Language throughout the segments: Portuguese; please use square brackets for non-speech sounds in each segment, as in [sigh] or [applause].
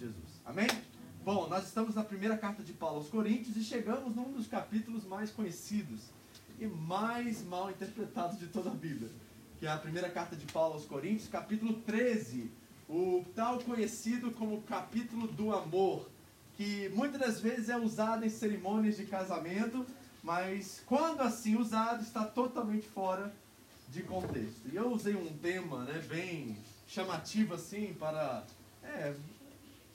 Jesus. Amém? Bom, nós estamos na primeira carta de Paulo aos Coríntios e chegamos num dos capítulos mais conhecidos e mais mal interpretados de toda a Bíblia, que é a primeira carta de Paulo aos Coríntios, capítulo 13, o tal conhecido como capítulo do amor, que muitas das vezes é usado em cerimônias de casamento, mas quando assim usado está totalmente fora de contexto. E eu usei um tema né, bem chamativo assim para é,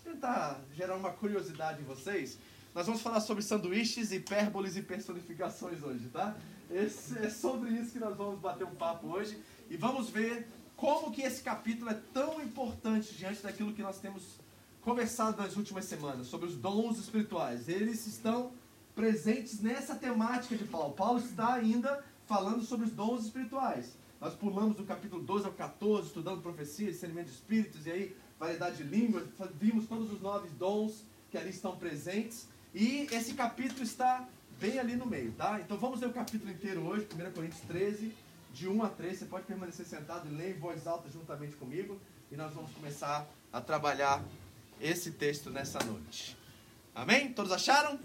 tentar gerar uma curiosidade em vocês. Nós vamos falar sobre sanduíches, hipérboles e personificações hoje, tá? Esse, é sobre isso que nós vamos bater um papo hoje e vamos ver como que esse capítulo é tão importante diante daquilo que nós temos conversado nas últimas semanas sobre os dons espirituais. Eles estão presentes nessa temática de Paulo. Paulo está ainda falando sobre os dons espirituais. Nós pulamos do capítulo 12 ao 14, estudando profecia, discernimento de espíritos, e aí variedade de línguas, vimos todos os nove dons que ali estão presentes, e esse capítulo está bem ali no meio, tá? Então vamos ler o capítulo inteiro hoje, 1 Coríntios 13, de 1 a 3. Você pode permanecer sentado e ler em voz alta juntamente comigo, e nós vamos começar a trabalhar esse texto nessa noite. Amém? Todos acharam?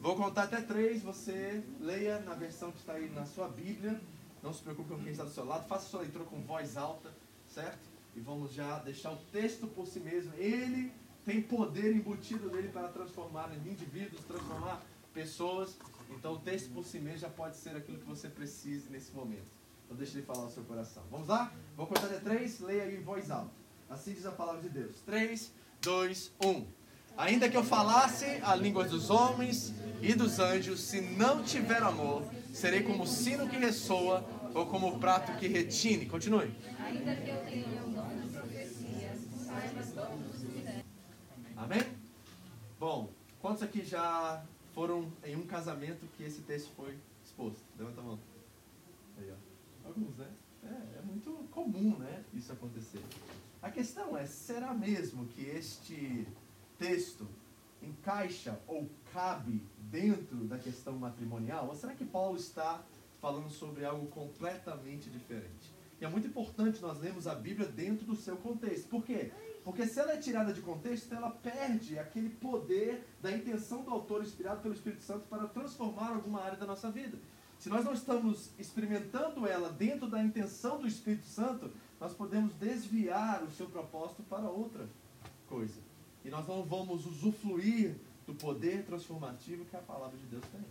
Vou contar até três, você leia na versão que está aí na sua Bíblia. Não se preocupe com quem está do seu lado, faça sua leitura com voz alta, certo? E vamos já deixar o texto por si mesmo. Ele tem poder embutido nele para transformar indivíduos, transformar pessoas. Então o texto por si mesmo já pode ser aquilo que você precise nesse momento. Então deixe ele falar ao seu coração. Vamos lá? Vou contar até três, leia aí em voz alta. Assim diz a palavra de Deus. Três, dois, um. Ainda que eu falasse a língua dos homens e dos anjos, se não tiver amor, serei como o sino que ressoa ou como o prato que retine. Continue. Ainda que eu tenha o dom de profecia, saiba todos Amém? Bom, quantos aqui já foram em um casamento que esse texto foi exposto? Levanta a mão. Aí, ó. Alguns, né? É, é muito comum, né? Isso acontecer. A questão é, será mesmo que este texto encaixa ou cabe dentro da questão matrimonial? Ou será que Paulo está falando sobre algo completamente diferente? E é muito importante nós lermos a Bíblia dentro do seu contexto. Por quê? Porque se ela é tirada de contexto, ela perde aquele poder da intenção do autor inspirado pelo Espírito Santo para transformar alguma área da nossa vida. Se nós não estamos experimentando ela dentro da intenção do Espírito Santo, nós podemos desviar o seu propósito para outra coisa. E nós não vamos usufruir do poder transformativo que a palavra de Deus tem.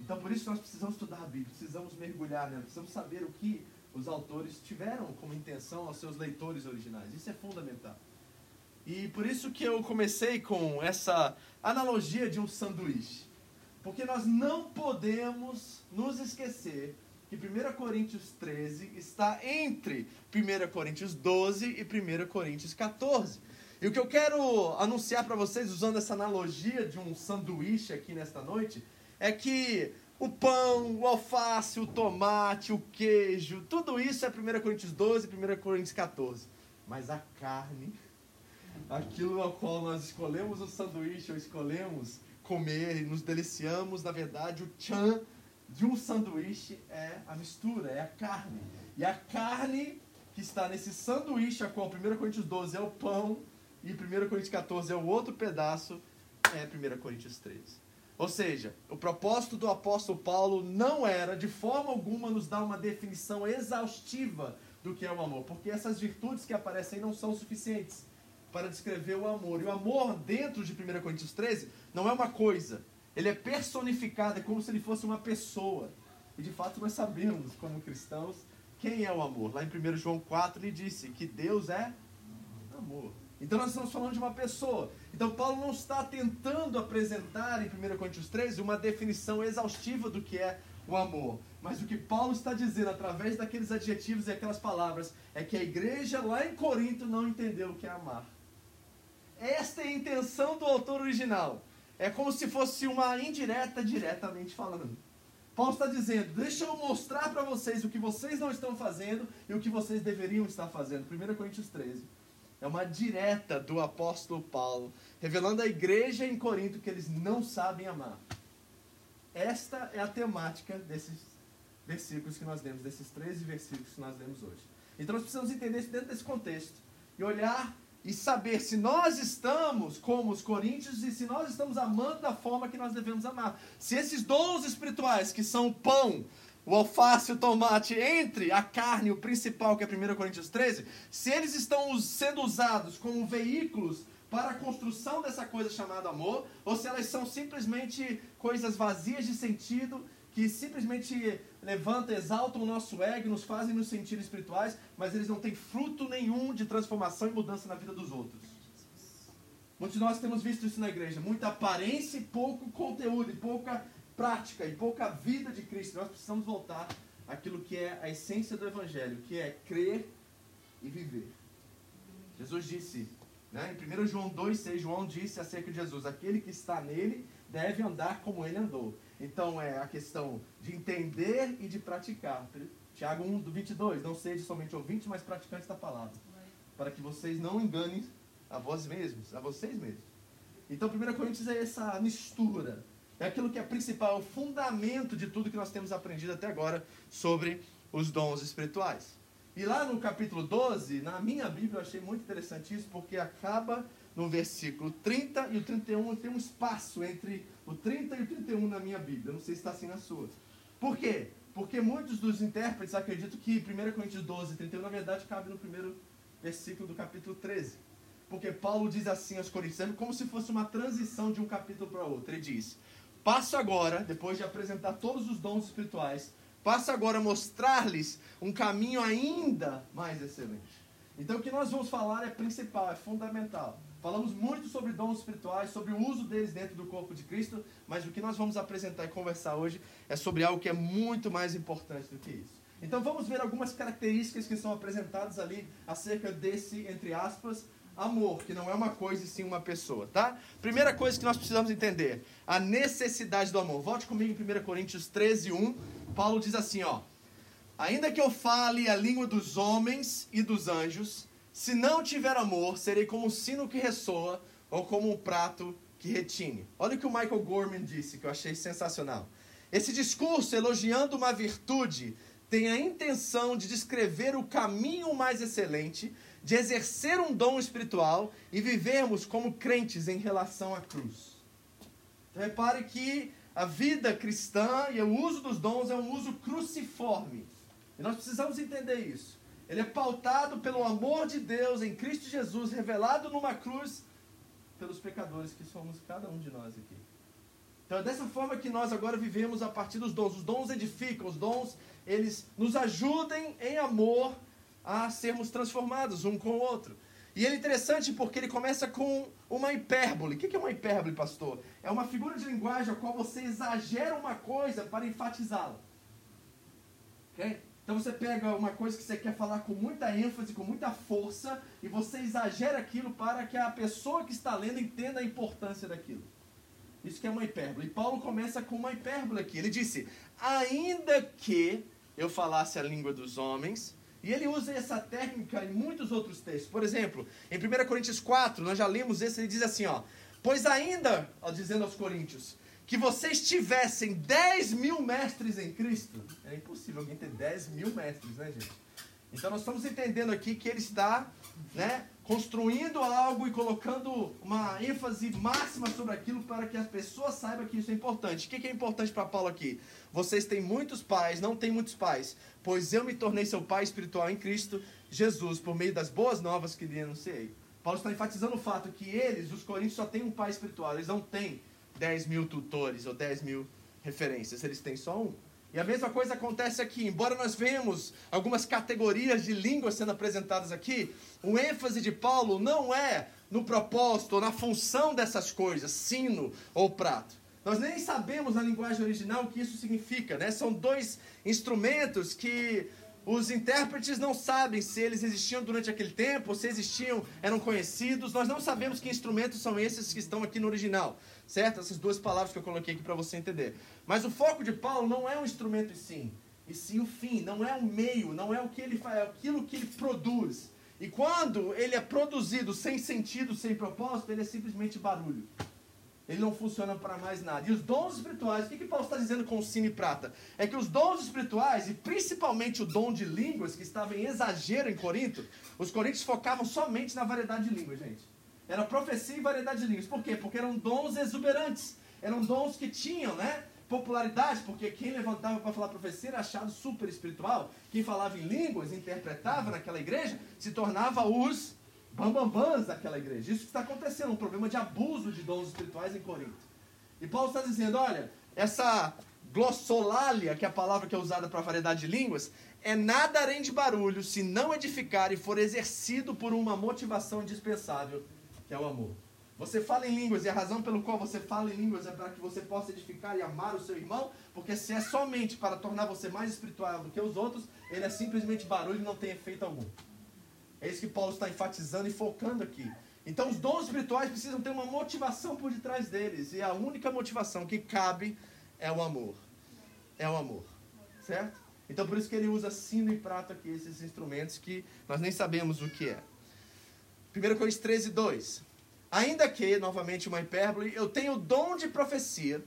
Então, por isso, nós precisamos estudar a Bíblia, precisamos mergulhar nela, precisamos saber o que os autores tiveram como intenção aos seus leitores originais. Isso é fundamental. E por isso que eu comecei com essa analogia de um sanduíche. Porque nós não podemos nos esquecer que 1 Coríntios 13 está entre 1 Coríntios 12 e 1 Coríntios 14. E o que eu quero anunciar para vocês, usando essa analogia de um sanduíche aqui nesta noite, é que o pão, o alface, o tomate, o queijo, tudo isso é 1 Coríntios 12 e 1 Coríntios 14. Mas a carne, aquilo ao qual nós escolhemos o sanduíche ou escolhemos comer e nos deliciamos, na verdade, o tchan de um sanduíche é a mistura, é a carne. E a carne que está nesse sanduíche, a qual 1 Coríntios 12 é o pão e 1 Coríntios 14 é o outro pedaço, é 1 Coríntios 13. Ou seja, o propósito do apóstolo Paulo não era, de forma alguma, nos dar uma definição exaustiva do que é o amor, porque essas virtudes que aparecem não são suficientes para descrever o amor. E o amor, dentro de 1 Coríntios 13, não é uma coisa, ele é personificado, é como se ele fosse uma pessoa. E de fato nós sabemos, como cristãos, quem é o amor. Lá em 1 João 4 ele disse que Deus é amor. Então nós estamos falando de uma pessoa. Então Paulo não está tentando apresentar em 1 Coríntios 13 uma definição exaustiva do que é o amor. Mas o que Paulo está dizendo através daqueles adjetivos e aquelas palavras é que a igreja lá em Corinto não entendeu o que é amar. Esta é a intenção do autor original. É como se fosse uma indireta diretamente falando. Paulo está dizendo: deixa eu mostrar para vocês o que vocês não estão fazendo e o que vocês deveriam estar fazendo. 1 Coríntios 13. É uma direta do apóstolo Paulo, revelando à igreja em Corinto que eles não sabem amar. Esta é a temática desses versículos que nós lemos, desses 13 versículos que nós lemos hoje. Então nós precisamos entender isso dentro desse contexto e olhar e saber se nós estamos como os coríntios e se nós estamos amando da forma que nós devemos amar. Se esses dons espirituais, que são o pão, o alface, o tomate, entre a carne, o principal, que é 1 Coríntios 13, se eles estão sendo usados como veículos para a construção dessa coisa chamada amor, ou se elas são simplesmente coisas vazias de sentido que simplesmente levantam, exaltam o nosso ego, nos fazem nos sentir espirituais, mas eles não têm fruto nenhum de transformação e mudança na vida dos outros. Muitos de nós temos visto isso na igreja, muita aparência e pouco conteúdo, e pouca prática, e pouca vida de Cristo. Nós precisamos voltar àquilo que é a essência do Evangelho, que é crer e viver. Jesus disse, né, em 1 João 2,6, João disse acerca de Jesus: aquele que está nele deve andar como ele andou. Então é a questão de entender e de praticar. Tiago 1, do 22, não seja somente ouvinte, mas praticante da palavra. Para que vocês não enganem a vós mesmos, a vocês mesmos. Então 1 Coríntios é essa mistura. É aquilo que é principal, é o fundamento de tudo que nós temos aprendido até agora sobre os dons espirituais. E lá no capítulo 12, na minha Bíblia, eu achei muito interessante isso, porque acaba no versículo 30 e o 31, tem um espaço entre o 30 e o 31 na minha Bíblia. Não sei se está assim na sua. Por quê? Porque muitos dos intérpretes acreditam que 1 Coríntios 12, 31, na verdade, cabe no primeiro versículo do capítulo 13. Porque Paulo diz assim aos Coríntios, é como se fosse uma transição de um capítulo para outro. Ele diz: Passo agora, depois de apresentar todos os dons espirituais, passo agora a mostrar-lhes um caminho ainda mais excelente. Então o que nós vamos falar é principal, é fundamental. Falamos muito sobre dons espirituais, sobre o uso deles dentro do corpo de Cristo, mas o que nós vamos apresentar e conversar hoje é sobre algo que é muito mais importante do que isso. Então vamos ver algumas características que são apresentadas ali acerca desse, entre aspas, amor, que não é uma coisa e sim uma pessoa, tá? Primeira coisa que nós precisamos entender, a necessidade do amor. Volte comigo em 1 Coríntios 13, 1. Paulo diz assim, ó. Ainda que eu fale a língua dos homens e dos anjos, se não tiver amor, serei como um sino que ressoa ou como um prato que retine. Olha o que o Michael Gorman disse, que eu achei sensacional. Esse discurso elogiando uma virtude tem a intenção de descrever o caminho mais excelente de exercer um dom espiritual e vivermos como crentes em relação à cruz. Então, repare que a vida cristã e o uso dos dons é um uso cruciforme. E nós precisamos entender isso. Ele é pautado pelo amor de Deus em Cristo Jesus, revelado numa cruz pelos pecadores que somos cada um de nós aqui. Então é dessa forma que nós agora vivemos a partir dos dons. Os dons edificam, os dons, eles nos ajudem em amor a sermos transformados um com o outro. E ele é interessante porque ele começa com uma hipérbole. O que é uma hipérbole, pastor? É uma figura de linguagem a qual você exagera uma coisa para enfatizá-la. Ok? Então você pega uma coisa que você quer falar com muita ênfase, com muita força, e você exagera aquilo para que a pessoa que está lendo entenda a importância daquilo. Isso que é uma hipérbole. E Paulo começa com uma hipérbole aqui. Ele disse: Ainda que eu falasse a língua dos homens. E ele usa essa técnica em muitos outros textos. Por exemplo, em 1 Coríntios 4, nós já lemos esse, ele diz assim: ó, Pois ainda, ó, dizendo aos Coríntios, que vocês tivessem 10 mil mestres em Cristo. É impossível alguém ter 10 mil mestres, né, gente? Então nós estamos entendendo aqui que ele está né, construindo algo e colocando uma ênfase máxima sobre aquilo para que as pessoas saibam que isso é importante. O que é importante para Paulo aqui? Vocês têm muitos pais, não têm muitos pais, pois eu me tornei seu pai espiritual em Cristo Jesus, por meio das boas novas que lhe anunciei. Paulo está enfatizando o fato que eles, os coríntios, só têm um pai espiritual, eles não têm 10 mil tutores ou 10 mil referências, eles têm só um. E a mesma coisa acontece aqui. Embora nós vemos algumas categorias de línguas sendo apresentadas aqui, o ênfase de Paulo não é no propósito ou na função dessas coisas, sino ou prato. Nós nem sabemos na linguagem original o que isso significa, né? São dois instrumentos que os intérpretes não sabem se eles existiam durante aquele tempo, se existiam, eram conhecidos. Nós não sabemos que instrumentos são esses que estão aqui no original certo? Essas duas palavras que eu coloquei aqui para você entender. Mas o foco de Paulo não é um instrumento e sim, e sim o fim, não é o meio, não é o que ele faz, é aquilo que ele produz. E quando ele é produzido sem sentido, sem propósito, ele é simplesmente barulho. Ele não funciona para mais nada. E os dons espirituais, o que, que Paulo está dizendo com sino e prata? É que os dons espirituais, e principalmente o dom de línguas, que estava em exagero em Corinto, os coríntios focavam somente na variedade de línguas, gente. Era profecia e variedade de línguas. Por quê? Porque eram dons exuberantes. Eram dons que tinham, né? Popularidade, porque quem levantava para falar profecia era achado super espiritual. Quem falava em línguas, interpretava naquela igreja, se tornava os bambambãs daquela igreja. Isso que está acontecendo, um problema de abuso de dons espirituais em Corinto. E Paulo está dizendo: olha, essa glossolalia, que é a palavra que é usada para variedade de línguas, é nada além de barulho se não edificar e for exercido por uma motivação indispensável, que é o amor. Você fala em línguas e a razão pelo qual você fala em línguas é para que você possa edificar e amar o seu irmão, porque se é somente para tornar você mais espiritual do que os outros, ele é simplesmente barulho e não tem efeito algum. É isso que Paulo está enfatizando e focando aqui. Então, os dons espirituais precisam ter uma motivação por detrás deles. E a única motivação que cabe é o amor. É o amor. Certo? Então, por isso que ele usa sino e prato aqui, esses instrumentos que nós nem sabemos o que é. 1 Coríntios 13, 2. Ainda que, novamente uma hipérbole, eu tenho o dom de profecia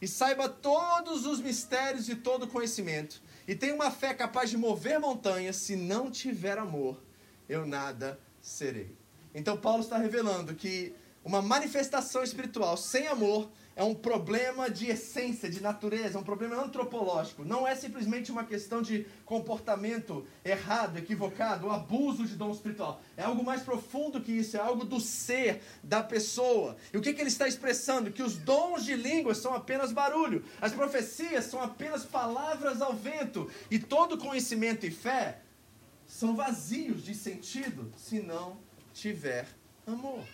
e saiba todos os mistérios e todo o conhecimento, e tenho uma fé capaz de mover montanhas, se não tiver amor, eu nada serei. Então Paulo está revelando que uma manifestação espiritual sem amor é um problema de essência, de natureza, um problema antropológico. Não é simplesmente uma questão de comportamento errado, equivocado, abuso de dom espiritual. É algo mais profundo que isso, é algo do ser da pessoa. E o que, que ele está expressando? Que os dons de línguas são apenas barulho, as profecias são apenas palavras ao vento, e todo conhecimento e fé são vazios de sentido se não tiver amor.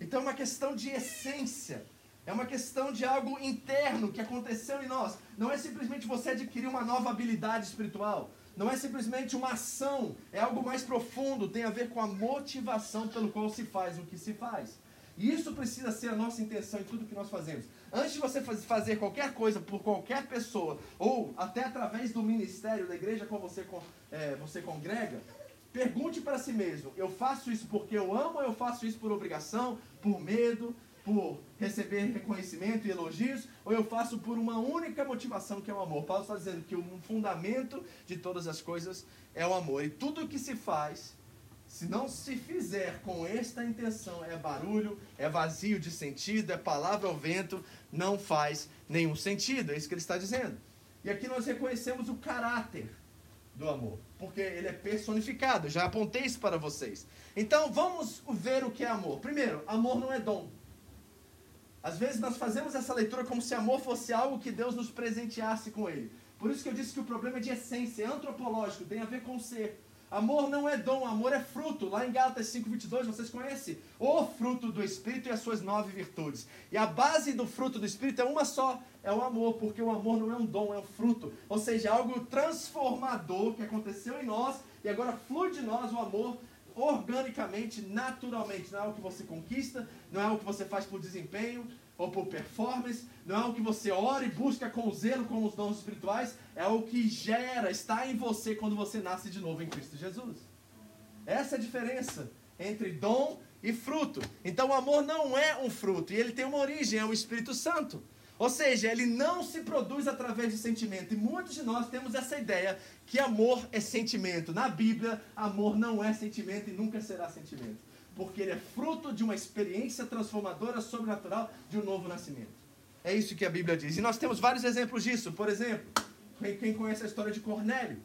Então é uma questão de essência. É uma questão de algo interno que aconteceu em nós. Não é simplesmente você adquirir uma nova habilidade espiritual. Não é simplesmente uma ação. É algo mais profundo. Tem a ver com a motivação pelo qual se faz o que se faz. E isso precisa ser a nossa intenção em tudo que nós fazemos. Antes de você fazer qualquer coisa por qualquer pessoa, ou até através do ministério da igreja com você, é, você congrega, pergunte para si mesmo: eu faço isso porque eu amo ou eu faço isso por obrigação, por medo, por receber reconhecimento e elogios, ou eu faço por uma única motivação que é o amor? Paulo está dizendo que o fundamento de todas as coisas é o amor. E tudo o que se faz se não se fizer com esta intenção, é barulho, é vazio de sentido, é palavra ao vento, não faz nenhum sentido. É isso que ele está dizendo. E aqui nós reconhecemos o caráter do amor, porque ele é personificado. Já apontei isso para vocês. Então vamos ver o que é amor. Primeiro, amor não é dom. Às vezes nós fazemos essa leitura como se amor fosse algo que Deus nos presenteasse com ele. Por isso que eu disse que o problema é de essência, é antropológico, tem a ver com ser. Amor não é dom, amor é fruto. Lá em Gálatas 5,22, vocês conhecem? O fruto do Espírito e as suas nove virtudes. E a base do fruto do Espírito é uma só, é o amor, porque o amor não é um dom, é um fruto. Ou seja, é algo transformador que aconteceu em nós e agora flui de nós o amor organicamente, naturalmente. Não é algo que você conquista, não é algo que você faz por desempenho, ou por performance, não é algo que você ora e busca com zelo com os dons espirituais, é o que gera, está em você quando você nasce de novo em Cristo Jesus. Essa é a diferença entre dom e fruto. Então o amor não é um fruto, e ele tem uma origem, é o Espírito Santo. Ou seja, ele não se produz através de sentimento. E muitos de nós temos essa ideia que amor é sentimento. Na Bíblia, amor não é sentimento e nunca será sentimento porque ele é fruto de uma experiência transformadora sobrenatural de um novo nascimento. É isso que a Bíblia diz. E nós temos vários exemplos disso. Por exemplo, quem conhece a história de Cornélio?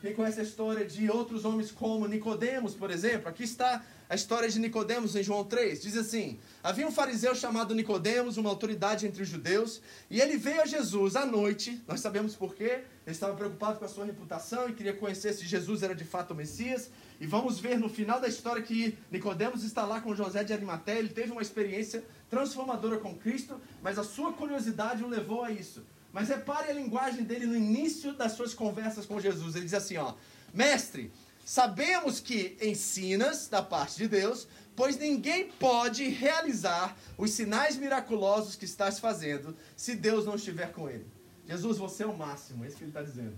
Quem conhece a história de outros homens como Nicodemos, por exemplo? Aqui está a história de Nicodemos em João 3. Diz assim: Havia um fariseu chamado Nicodemos, uma autoridade entre os judeus, e ele veio a Jesus à noite. Nós sabemos por quê. Ele estava preocupado com a sua reputação e queria conhecer se Jesus era de fato o Messias. E vamos ver no final da história que Nicodemos está lá com José de Arimateia, ele teve uma experiência transformadora com Cristo, mas a sua curiosidade o levou a isso. Mas repare a linguagem dele no início das suas conversas com Jesus. Ele diz assim, ó: "Mestre, sabemos que ensinas da parte de Deus, pois ninguém pode realizar os sinais miraculosos que estás fazendo se Deus não estiver com ele." Jesus, você é o máximo, é isso que ele está dizendo.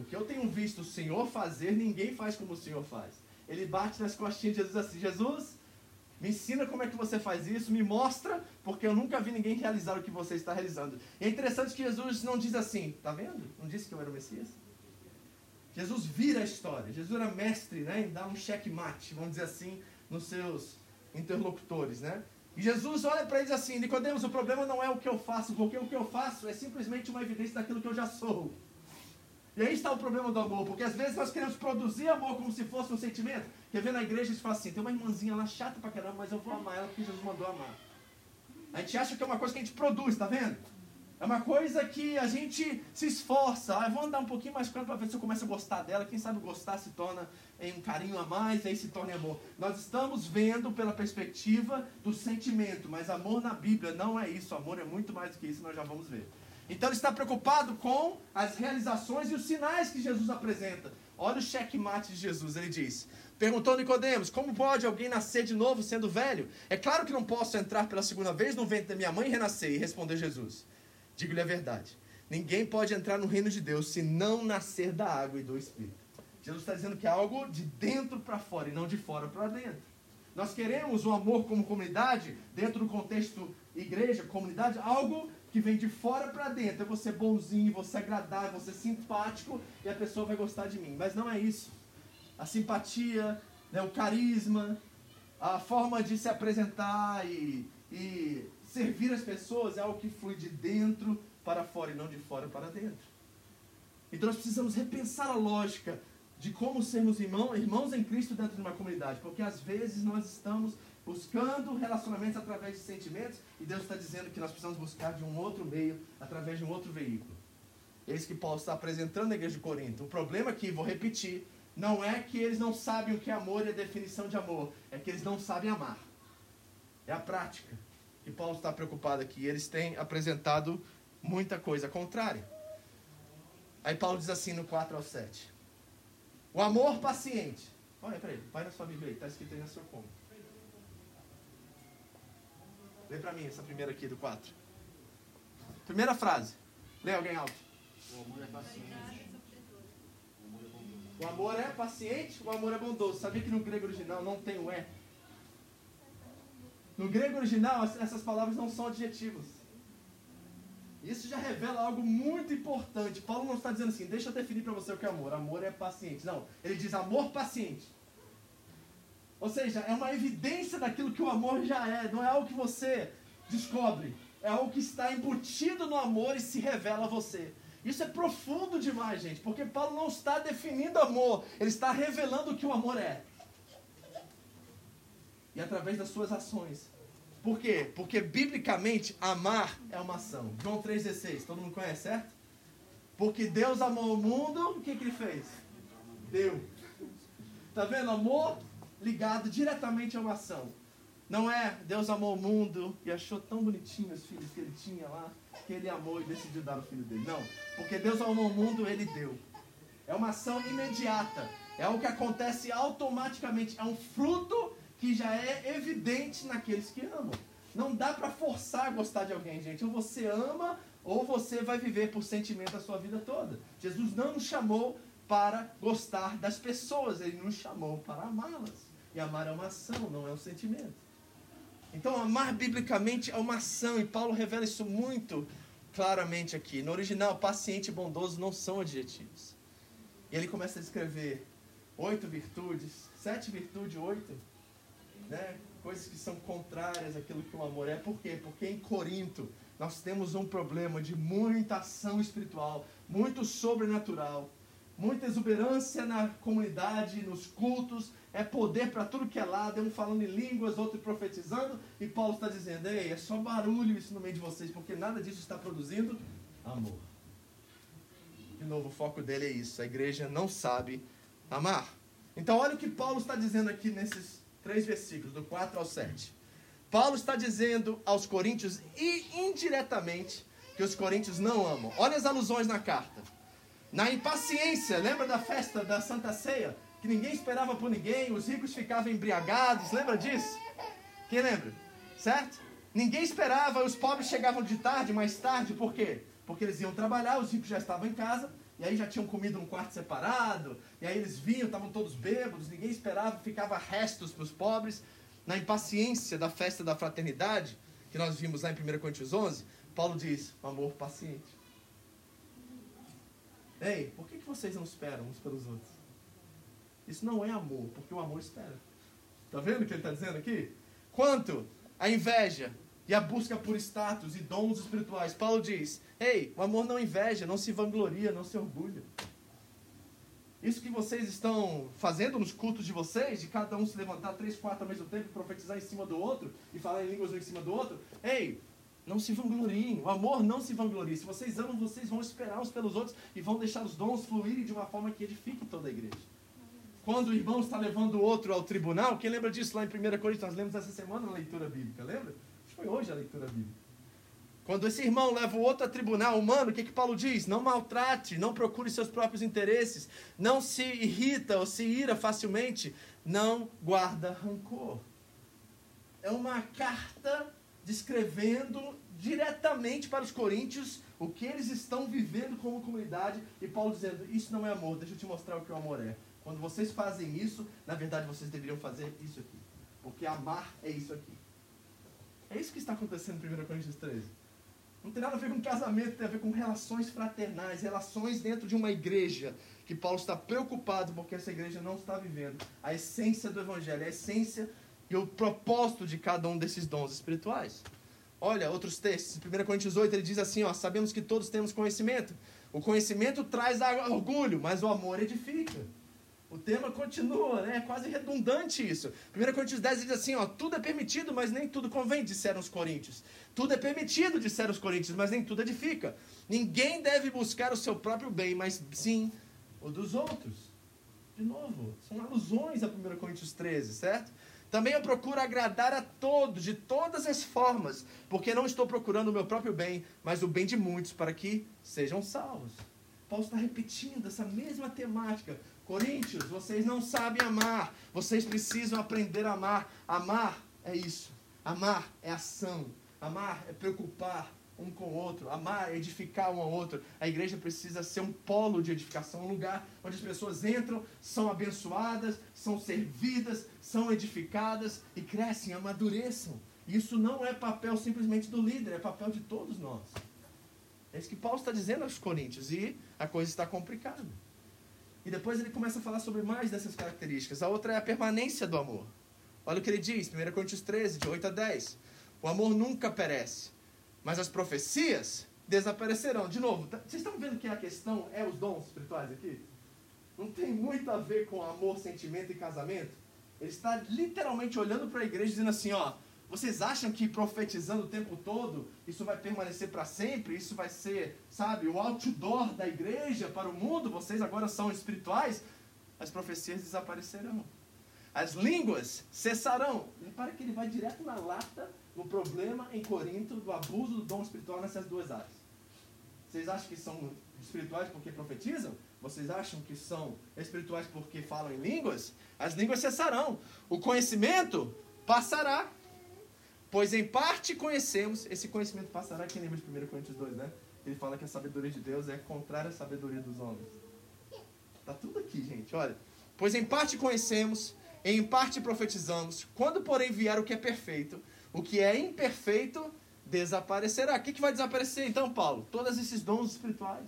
O que eu tenho visto o Senhor fazer, ninguém faz como o Senhor faz. Ele bate nas costinhas de Jesus assim: Jesus, Me ensina como é que você faz isso, me mostra, porque eu nunca vi ninguém realizar o que você está realizando. E é interessante que Jesus não diz assim, tá vendo? Não disse que eu era o Messias? Jesus vira a história. Jesus era mestre né, em dar um checkmate, vamos dizer assim, nos seus interlocutores. Né? E Jesus olha para eles assim: Nicodemos, o problema não é o que eu faço, porque o que eu faço é simplesmente uma evidência daquilo que eu já sou. E aí está o problema do amor, porque às vezes nós queremos produzir amor como se fosse um sentimento. Quer ver na igreja e fala assim: tem uma irmãzinha lá chata pra caramba, mas eu vou amar ela porque Jesus mandou amar. A gente acha que é uma coisa que a gente produz, tá vendo? É uma coisa que a gente se esforça. Ah, vou andar um pouquinho mais perto para ver se eu começo a gostar dela. Quem sabe gostar se torna em um carinho a mais, aí se torna amor. Nós estamos vendo pela perspectiva do sentimento, mas amor na Bíblia não é isso. Amor é muito mais do que isso, nós já vamos ver. Então ele está preocupado com as realizações e os sinais que Jesus apresenta. Olha o checkmate de Jesus, ele diz: Perguntou Nicodemos: Como pode alguém nascer de novo sendo velho? É claro que não posso entrar pela segunda vez no ventre da minha mãe e renascer. E respondeu Jesus: Digo-lhe a verdade. Ninguém pode entrar no reino de Deus se não nascer da água e do Espírito. Jesus está dizendo que é algo de dentro para fora e não de fora para dentro. Nós queremos o amor como comunidade, dentro do contexto igreja, comunidade, algo que vem de fora para dentro. É você bonzinho, você agradável, você simpático e a pessoa vai gostar de mim. Mas não é isso. A simpatia, né, o carisma, a forma de se apresentar e, e servir as pessoas é algo que flui de dentro para fora e não de fora para dentro. Então nós precisamos repensar a lógica de como sermos irmão, irmãos em Cristo dentro de uma comunidade, porque às vezes nós estamos buscando relacionamentos através de sentimentos e Deus está dizendo que nós precisamos buscar de um outro meio, através de um outro veículo. É isso que Paulo está apresentando na igreja de Corinto. O problema aqui, vou repetir, não é que eles não sabem o que é amor e a definição de amor, é que eles não sabem amar. É a prática. E Paulo está preocupado aqui. Eles têm apresentado muita coisa contrária. Aí Paulo diz assim no 4 ao 7. O amor paciente. Olha, peraí, vai na sua Bíblia aí, está escrito aí na sua como. Lê para mim essa primeira aqui do 4. Primeira frase. Lê alguém alto. O amor é paciente. O amor é paciente, o amor é bondoso. Sabia que no grego original não tem o é? No grego original, essas palavras não são adjetivos. Isso já revela algo muito importante. Paulo não está dizendo assim, deixa eu definir para você o que é amor. Amor é paciente. Não, ele diz amor paciente. Ou seja, é uma evidência daquilo que o amor já é. Não é algo que você descobre. É algo que está embutido no amor e se revela a você. Isso é profundo demais, gente, porque Paulo não está definindo amor, ele está revelando o que o amor é. E através das suas ações, por quê? Porque biblicamente amar é uma ação. João 3,16, todo mundo conhece, certo? Porque Deus amou o mundo, o que, que ele fez? Deu. Tá vendo? Amor ligado diretamente a uma ação. Não é Deus amou o mundo e achou tão bonitinho os filhos que ele tinha lá, que ele amou e decidiu dar o filho dele. Não. Porque Deus amou o mundo, ele deu. É uma ação imediata. É algo que acontece automaticamente. É um fruto que já é evidente naqueles que amam. Não dá para forçar a gostar de alguém, gente. Ou você ama, ou você vai viver por sentimento a sua vida toda. Jesus não nos chamou para gostar das pessoas, ele nos chamou para amá-las. E amar é uma ação, não é um sentimento. Então, amar biblicamente é uma ação, e Paulo revela isso muito claramente aqui. No original, paciente e bondoso não são adjetivos. E ele começa a descrever oito virtudes, sete virtudes, oito né, coisas que são contrárias àquilo que o amor é. Por quê? Porque em Corinto nós temos um problema de muita ação espiritual, muito sobrenatural, muita exuberância na comunidade, nos cultos, é poder para tudo que é lado, é um falando em línguas, outro profetizando, e Paulo está dizendo, ei, é só barulho isso no meio de vocês, porque nada disso está produzindo amor. De novo, o foco dele é isso, a igreja não sabe amar. Então olha o que Paulo está dizendo aqui nesses Três versículos, do 4 ao 7. Paulo está dizendo aos coríntios, e indiretamente, que os coríntios não amam. Olha as alusões na carta. Na impaciência, lembra da festa da Santa Ceia? Que ninguém esperava por ninguém, os ricos ficavam embriagados, lembra disso? Quem lembra? Certo? Ninguém esperava, os pobres chegavam de tarde, mais tarde, por quê? Porque eles iam trabalhar, os ricos já estavam em casa, e aí já tinham comido num quarto separado, e aí eles vinham, estavam todos bêbados, ninguém esperava, ficava restos para os pobres. na impaciência da festa da fraternidade, que nós vimos lá em 1 Coríntios 11, Paulo diz: amor paciente. Ei, por que, que vocês não esperam uns pelos outros? Isso não é amor, porque o amor espera. Está vendo o que ele está dizendo aqui? Quanto a inveja e a busca por status e dons espirituais, Paulo diz: Ei, o amor não inveja, não se vangloria, não se orgulha. Isso que vocês estão fazendo nos cultos de vocês, de cada um se levantar três, quatro ao mesmo tempo, profetizar em cima do outro e falar em línguas um em cima do outro, ei, não se vangloriem. O amor não se vangloria. Se vocês amam, vocês vão esperar uns pelos outros e vão deixar os dons fluírem de uma forma que edifique toda a igreja. Quando o irmão está levando o outro ao tribunal, quem lembra disso lá em 1 Coríntios? Nós lemos essa semana na leitura bíblica, lembra? Foi hoje a leitura bíblica. Quando esse irmão leva o outro a tribunal humano, o que, que Paulo diz? Não maltrate, não procure seus próprios interesses, não se irrita ou se ira facilmente, não guarda rancor. É uma carta descrevendo diretamente para os coríntios o que eles estão vivendo como comunidade e Paulo dizendo: Isso não é amor, deixa eu te mostrar o que o amor é. Quando vocês fazem isso, na verdade vocês deveriam fazer isso aqui. Porque amar é isso aqui. É isso que está acontecendo em 1 Coríntios 13. Não tem nada a ver com casamento, tem a ver com relações fraternais, relações dentro de uma igreja que Paulo está preocupado porque essa igreja não está vivendo a essência do evangelho, a essência e o propósito de cada um desses dons espirituais. Olha, outros textos. Em 1 Coríntios 8 ele diz assim: ó, sabemos que todos temos conhecimento. O conhecimento traz orgulho, mas o amor edifica. O tema continua, né? É quase redundante isso. 1 Coríntios 10 diz assim: ó, tudo é permitido, mas nem tudo convém, disseram os coríntios. Tudo é permitido, disseram os coríntios, mas nem tudo edifica. Ninguém deve buscar o seu próprio bem, mas sim o dos outros. De novo, são alusões a 1 Coríntios 13, certo? Também eu procuro agradar a todos, de todas as formas, porque não estou procurando o meu próprio bem, mas o bem de muitos, para que sejam salvos. Paulo está repetindo essa mesma temática. Coríntios, vocês não sabem amar, vocês precisam aprender a amar. Amar é isso. Amar é ação. Amar é preocupar, um com o outro, amar, edificar um ao outro. A igreja precisa ser um polo de edificação, um lugar onde as pessoas entram, são abençoadas, são servidas, são edificadas e crescem, amadureçam. Isso não é papel simplesmente do líder, é papel de todos nós. É isso que Paulo está dizendo aos Coríntios e a coisa está complicada. E depois ele começa a falar sobre mais dessas características. A outra é a permanência do amor. Olha o que ele diz, 1 Coríntios 13, de 8 a 10. O amor nunca perece. Mas as profecias desaparecerão. De novo, tá, vocês estão vendo que a questão é os dons espirituais aqui? Não tem muito a ver com amor, sentimento e casamento? Ele está literalmente olhando para a igreja dizendo assim, ó, vocês acham que profetizando o tempo todo isso vai permanecer para sempre? Isso vai ser, sabe, o outdoor da igreja para o mundo? Vocês agora são espirituais? As profecias desaparecerão. As línguas cessarão. Repara que ele vai direto na lata no problema em Corinto do abuso do dom espiritual nessas duas áreas. Vocês acham que são espirituais porque profetizam? Vocês acham que são espirituais porque falam em línguas? As línguas cessarão. O conhecimento passará. Pois em parte conhecemos, esse conhecimento passará, quem lembra de 1 Coríntios 2, né? Ele fala que a sabedoria de Deus é contrária à sabedoria dos homens. Tá tudo aqui, gente, olha. Pois em parte conhecemos, em parte profetizamos, quando porém vier o que é perfeito, o que é imperfeito desaparecerá. O que, que vai desaparecer então, Paulo? Todos esses dons espirituais.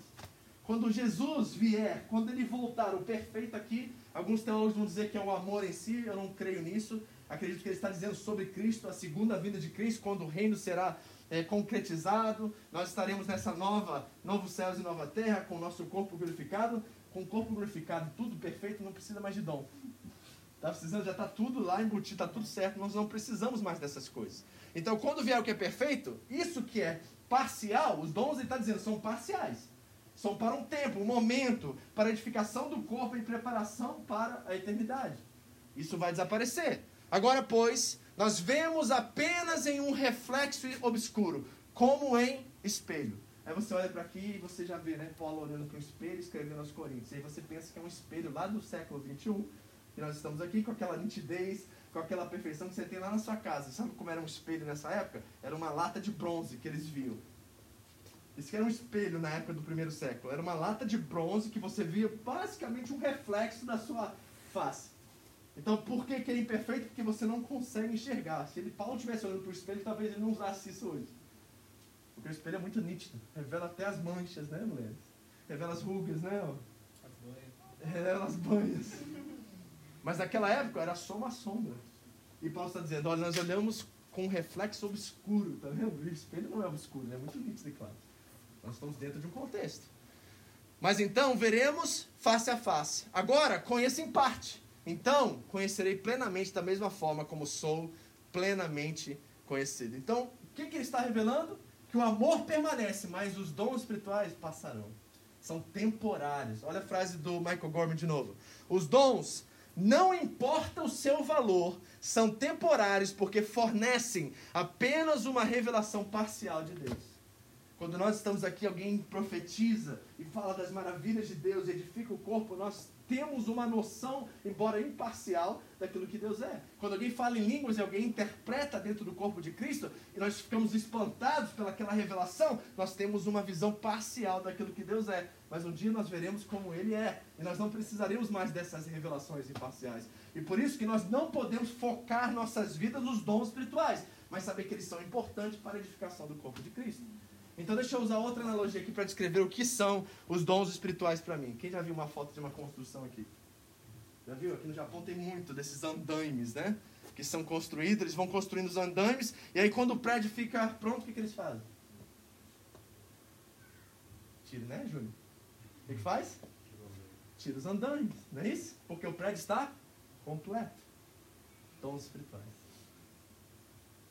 Quando Jesus vier, quando ele voltar, o perfeito aqui, alguns teólogos vão dizer que é o amor em si, eu não creio nisso. Acredito que ele está dizendo sobre Cristo, a segunda vinda de Cristo, quando o reino será é, concretizado. Nós estaremos nessa nova, novos céus e nova terra, com o nosso corpo glorificado. Com o corpo glorificado, tudo perfeito, não precisa mais de dom. Está precisando, já está tudo lá embutido, está tudo certo, nós não precisamos mais dessas coisas. Então, quando vier o que é perfeito, isso que é parcial, os dons ele está dizendo são parciais. São para um tempo, um momento, para edificação do corpo e preparação para a eternidade. Isso vai desaparecer. Agora, pois, nós vemos apenas em um reflexo obscuro, como em espelho. Aí você olha para aqui e você já vê, né, Paulo olhando para o espelho escrevendo aos Coríntios. Aí você pensa que é um espelho lá do século 21 que nós estamos aqui com aquela nitidez, com aquela perfeição que você tem lá na sua casa. Sabe como era um espelho nessa época? Era uma lata de bronze que eles viam. Isso era um espelho na época do primeiro século. Era uma lata de bronze que você via basicamente um reflexo da sua face. Então, por que, que ele é imperfeito? Porque você não consegue enxergar. Se ele, Paulo estivesse olhando para o espelho, talvez ele não usasse isso hoje. Porque o espelho é muito nítido. Revela até as manchas, né, mulheres? Revela as rugas, né? As banhas. Revela as banhas. Mas naquela época era só uma sombra. E Paulo está dizendo, olha, nós olhamos com um reflexo obscuro, tá vendo? O espelho não é obscuro, é muito nítido e claro. Nós estamos dentro de um contexto. Mas então veremos face a face. Agora, conheço em parte. Então, conhecerei plenamente da mesma forma como sou plenamente conhecido. Então, o que, que ele está revelando? Que o amor permanece, mas os dons espirituais passarão. São temporários. Olha a frase do Michael Gorman de novo. Os dons, não importa o seu valor, são temporários porque fornecem apenas uma revelação parcial de Deus. Quando nós estamos aqui, alguém profetiza e fala das maravilhas de Deus, edifica o corpo, nós temos uma noção, embora imparcial, daquilo que Deus é. Quando alguém fala em línguas e alguém interpreta dentro do corpo de Cristo, e nós ficamos espantados pelaquela revelação, nós temos uma visão parcial daquilo que Deus é. Mas um dia nós veremos como Ele é, e nós não precisaremos mais dessas revelações imparciais. E por isso que nós não podemos focar nossas vidas nos dons espirituais, mas saber que eles são importantes para a edificação do corpo de Cristo. Então deixa eu usar outra analogia aqui para descrever o que são os dons espirituais para mim. Quem já viu uma foto de uma construção aqui? Já viu? Aqui no Japão tem muito desses andaimes, né? Que são construídos, eles vão construindo os andaimes, e aí quando o prédio fica pronto, o que, que eles fazem? Tira, né, Júnior? Que, que faz? Tira os andaimes, não é isso? Porque o prédio está completo. Dons espirituais.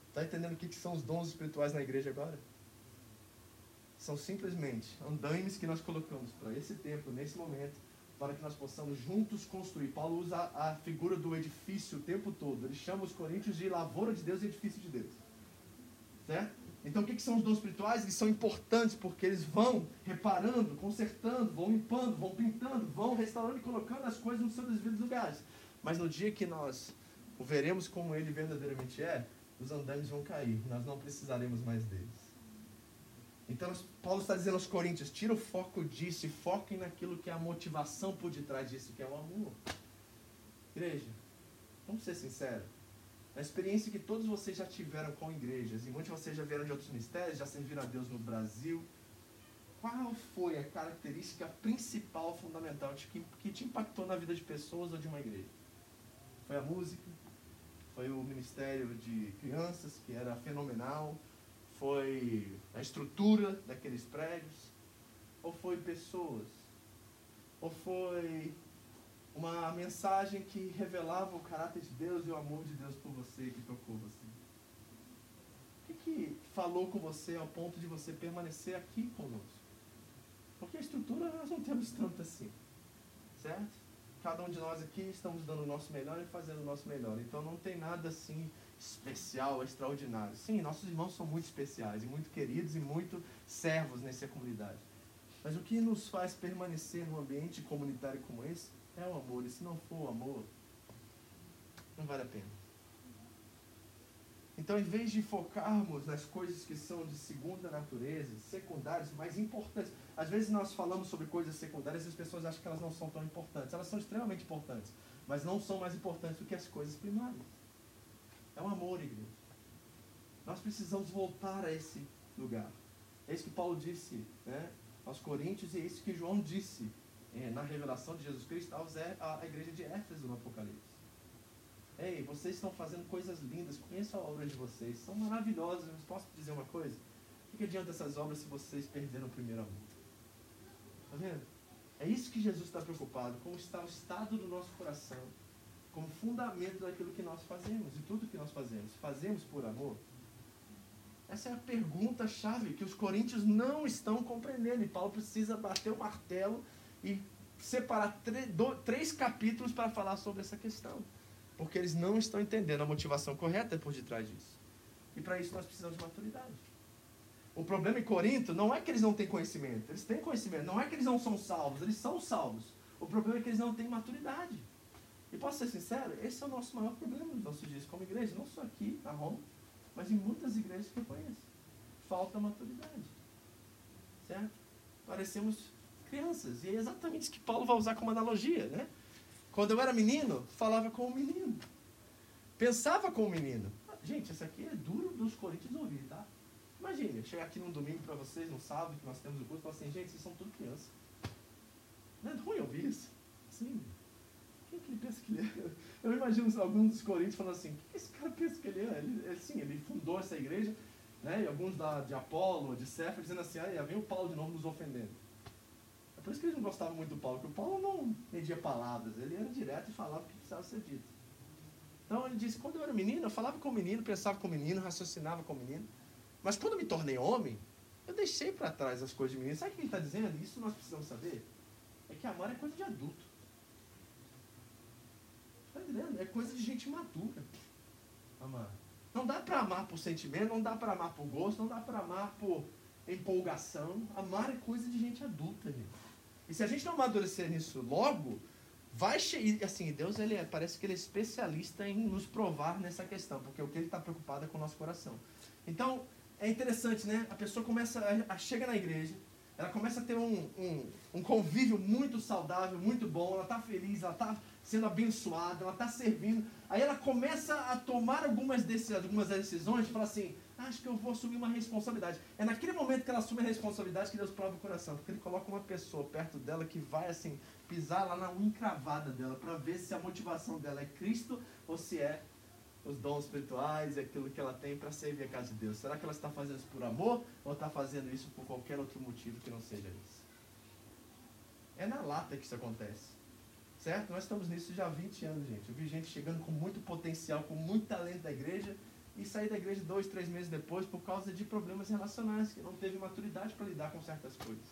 Está entendendo o que, que são os dons espirituais na igreja agora? são simplesmente andaimes que nós colocamos para esse tempo, nesse momento, para que nós possamos juntos construir. Paulo usa a figura do edifício o tempo todo. Ele chama os coríntios de lavoura de Deus e edifício de Deus. Certo? Então, o que, são os dons espirituais? Eles são importantes porque eles vão reparando, consertando, vão limpando, vão pintando, vão restaurando e colocando as coisas nos seus devidos lugares. Mas no dia que nós o veremos como ele verdadeiramente é, os andames vão cair. Nós não precisaremos mais deles. Então, Paulo está dizendo aos Coríntios: tira o foco disso e foquem naquilo que é a motivação por detrás disso, que é o amor. Igreja, vamos ser sinceros. A experiência que todos vocês já tiveram com igrejas, e muitos de vocês já vieram de outros ministérios, já serviram a Deus no Brasil. Qual foi a característica principal, fundamental, que, que te impactou na vida de pessoas ou de uma igreja? Foi a música? Foi o ministério de crianças, que era fenomenal? Foi a estrutura daqueles prédios? Ou foi pessoas? Ou foi uma mensagem que revelava o caráter de Deus e o amor de Deus por você, que tocou você? O que, que falou com você ao ponto de você permanecer aqui conosco? Porque a estrutura nós não temos tanto assim, certo? Cada um de nós aqui estamos dando o nosso melhor e fazendo o nosso melhor. Então não tem nada assim especial, extraordinário. Sim, nossos irmãos são muito especiais e muito queridos e muito servos nessa comunidade. Mas o que nos faz permanecer num ambiente comunitário como esse é o amor. E se não for o amor, não vale a pena. Então, em vez de focarmos nas coisas que são de segunda natureza, secundárias, mais importantes, às vezes nós falamos sobre coisas secundárias e as pessoas acham que elas não são tão importantes. Elas são extremamente importantes, mas não são mais importantes do que as coisas primárias. É um amor, igreja. Nós precisamos voltar a esse lugar. É isso que Paulo disse né, aos Coríntios e é isso que João disse é, na revelação de Jesus Cristo aos, à igreja de Éfeso no Apocalipse. Ei, vocês estão fazendo coisas lindas, conheço a obra de vocês, são maravilhosas, mas posso dizer uma coisa? O que adianta essas obras se vocês perderam o primeiro amor? Está vendo? É isso que Jesus está preocupado, como está o estado do nosso coração como fundamento daquilo que nós fazemos e tudo que nós fazemos. Fazemos por amor? Essa é a pergunta-chave que os coríntios não estão compreendendo. E Paulo precisa bater o martelo e separar três capítulos para falar sobre essa questão. Porque eles não estão entendendo a motivação correta por detrás disso. E para isso nós precisamos de maturidade. O problema em Corinto não é que eles não têm conhecimento. Eles têm conhecimento. Não é que eles não são salvos. Eles são salvos. O problema é que eles não têm maturidade. E posso ser sincero, esse é o nosso maior problema nos nossos dias como igreja, não só aqui na Roma, mas em muitas igrejas que eu conheço. Falta maturidade. Certo? Parecemos crianças. E é exatamente isso que Paulo vai usar como analogia, né? Quando eu era menino, falava com o menino. Pensava com o menino. Gente, isso aqui é duro dos coríntios ouvir, tá? Imagine, chegar aqui num domingo para vocês, num sábado, que nós temos o curso, e falar assim, gente, vocês são tudo criança. Não é ruim ouvir isso? Sim. Quem que ele pensa que ele é? [laughs] Eu imagino alguns dos coríntios falando assim, o que esse cara pensa que ele é? Ele, ele, sim, ele fundou essa igreja, né? E alguns da, de Apolo, de Cefra, dizendo assim, ah, vem o Paulo de novo nos ofendendo. É por isso que eles não gostavam muito do Paulo, porque o Paulo não media palavras, ele era direto e falava o que precisava ser dito. Então ele disse, quando eu era menino, eu falava com o menino, pensava com o menino, raciocinava com o menino. Mas quando eu me tornei homem, eu deixei para trás as coisas de menino. Sabe o que ele está dizendo? Isso nós precisamos saber. É que amar é coisa de adulto. Está entendendo? É coisa de gente madura. Amar. Não dá para amar por sentimento, não dá para amar por gosto, não dá para amar por empolgação. Amar é coisa de gente adulta, gente. E se a gente não amadurecer nisso logo, vai chegar. Assim, Deus ele é, parece que ele é especialista em nos provar nessa questão, porque o que ele está preocupado é com o nosso coração. Então, é interessante, né? A pessoa começa a, a chega na igreja, ela começa a ter um, um, um convívio muito saudável, muito bom, ela está feliz, ela está sendo abençoada, ela está servindo. Aí ela começa a tomar algumas, decisões, algumas decisões fala assim, acho que eu vou assumir uma responsabilidade. É naquele momento que ela assume a responsabilidade que Deus prova o coração, porque Ele coloca uma pessoa perto dela que vai assim pisar lá na encravada dela para ver se a motivação dela é Cristo ou se é os dons espirituais e aquilo que ela tem para servir a casa de Deus. Será que ela está fazendo isso por amor ou está fazendo isso por qualquer outro motivo que não seja isso? É na lata que isso acontece. Certo? Nós estamos nisso já há 20 anos, gente. Eu vi gente chegando com muito potencial, com muito talento da igreja e sair da igreja dois, três meses depois por causa de problemas relacionais, que não teve maturidade para lidar com certas coisas.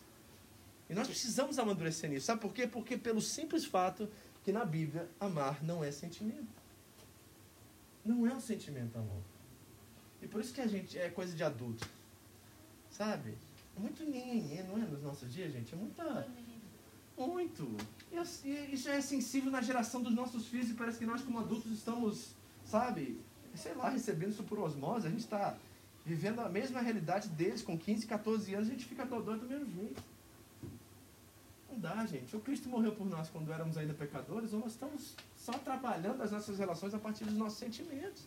E nós precisamos amadurecer nisso. Sabe por quê? Porque pelo simples fato que na Bíblia amar não é sentimento. Não é um sentimento, amor. E por isso que a gente é coisa de adulto. Sabe? Muito ninguém, não é nos nossos dias, gente? É muita. Muito. E isso é sensível na geração dos nossos filhos e parece que nós, como adultos, estamos, sabe, sei lá, recebendo isso por osmose. A gente está vivendo a mesma realidade deles com 15, 14 anos, a gente fica dodói do mesmo jeito. Não dá, gente. O Cristo morreu por nós quando éramos ainda pecadores, ou nós estamos só trabalhando as nossas relações a partir dos nossos sentimentos.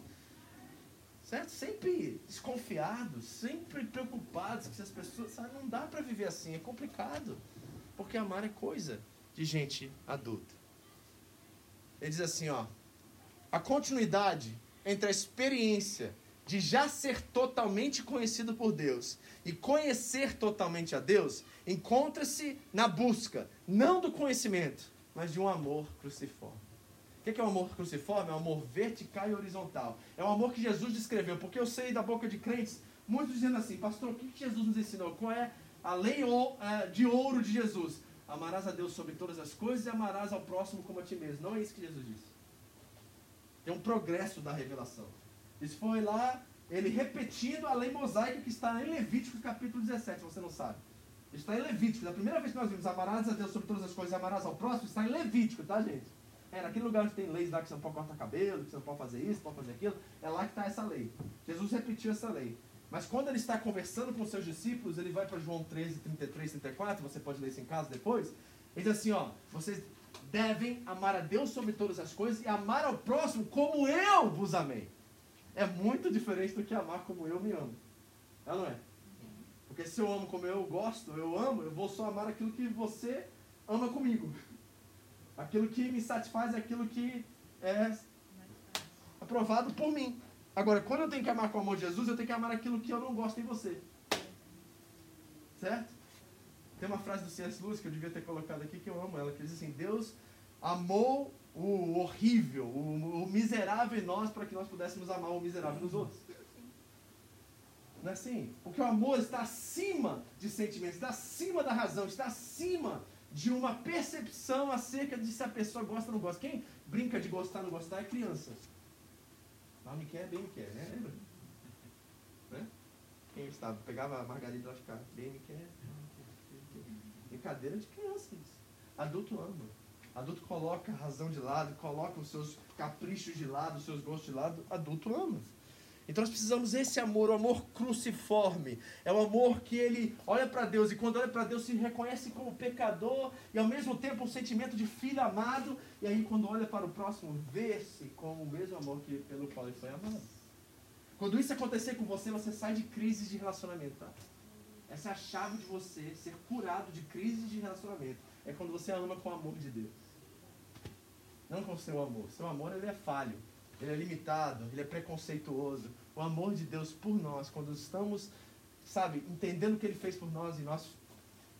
Certo? Sempre desconfiados, sempre preocupados que as pessoas. Sabe, não dá para viver assim, é complicado. Porque amar é coisa de gente adulta. Ele diz assim, ó. A continuidade entre a experiência de já ser totalmente conhecido por Deus e conhecer totalmente a Deus encontra-se na busca, não do conhecimento, mas de um amor cruciforme. O que é o um amor cruciforme? É um amor vertical e horizontal. É um amor que Jesus descreveu, porque eu sei da boca de crentes, muitos dizendo assim, pastor, o que Jesus nos ensinou? Qual é a lei é, de ouro de Jesus? Amarás a Deus sobre todas as coisas e amarás ao próximo como a ti mesmo. Não é isso que Jesus disse. É um progresso da revelação. Isso foi lá, ele repetindo a lei mosaica que está em Levítico capítulo 17, você não sabe. Está em Levítico. A primeira vez que nós vimos amarás a Deus sobre todas as coisas amarás ao próximo, está em Levítico, tá, gente? É, naquele lugar onde tem leis lá que você não pode cortar cabelo, que você não pode fazer isso, não pode fazer aquilo, é lá que está essa lei. Jesus repetiu essa lei. Mas quando ele está conversando com seus discípulos, ele vai para João 13, 33, 34, você pode ler isso em casa depois. Ele diz assim, ó, vocês devem amar a Deus sobre todas as coisas e amar ao próximo como eu vos amei. É muito diferente do que amar como eu me amo. É não é? Porque se eu amo como eu gosto, eu amo, eu vou só amar aquilo que você ama comigo. Aquilo que me satisfaz aquilo que é aprovado por mim. Agora, quando eu tenho que amar com o amor de Jesus, eu tenho que amar aquilo que eu não gosto em você. Certo? Tem uma frase do C.S. Lewis que eu devia ter colocado aqui que eu amo ela, que diz assim: Deus amou o horrível, o, o miserável em nós para que nós pudéssemos amar o miserável nos outros. Não é assim? Porque o amor está acima de sentimentos, está acima da razão, está acima de uma percepção acerca de se a pessoa gosta ou não gosta. Quem brinca de gostar ou não gostar é criança. Mal me quer, bem me quer, né? Lembra? Né? Quem estava? Pegava a margarida e ficava, bem me quer. Brincadeira de criança. Adulto ama. Adulto coloca a razão de lado, coloca os seus caprichos de lado, os seus gostos de lado. Adulto ama. Então nós precisamos esse amor, o amor cruciforme. É o amor que ele olha para Deus e quando olha para Deus se reconhece como pecador e ao mesmo tempo um sentimento de filho amado. E aí quando olha para o próximo, vê-se com o mesmo amor que pelo qual ele foi amado. Quando isso acontecer com você, você sai de crises de relacionamento, tá? Essa é a chave de você ser curado de crises de relacionamento. É quando você ama com o amor de Deus. Não com o seu amor. Seu amor ele é falho ele é limitado, ele é preconceituoso. O amor de Deus por nós, quando estamos, sabe, entendendo o que ele fez por nós e nós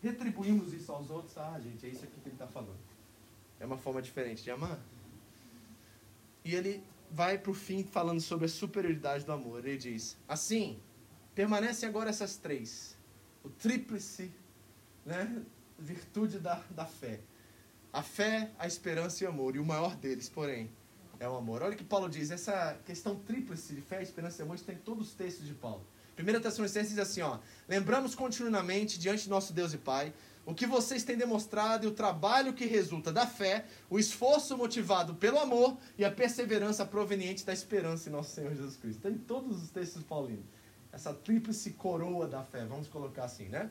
retribuímos isso aos outros, ah, gente, é isso aqui que ele está falando. É uma forma diferente de amar. E ele vai para o fim falando sobre a superioridade do amor. Ele diz: Assim, permanecem agora essas três: o tríplice, né, virtude da, da fé. A fé, a esperança e o amor. E o maior deles, porém, é o amor. Olha o que Paulo diz, essa questão tríplice de fé, esperança e amor está em todos os textos de Paulo. 1 Tessalonicenses diz assim, ó, lembramos continuamente diante de nosso Deus e Pai o que vocês têm demonstrado e o trabalho que resulta da fé, o esforço motivado pelo amor e a perseverança proveniente da esperança em nosso Senhor Jesus Cristo. Está em todos os textos paulinos. Essa tríplice coroa da fé, vamos colocar assim, né?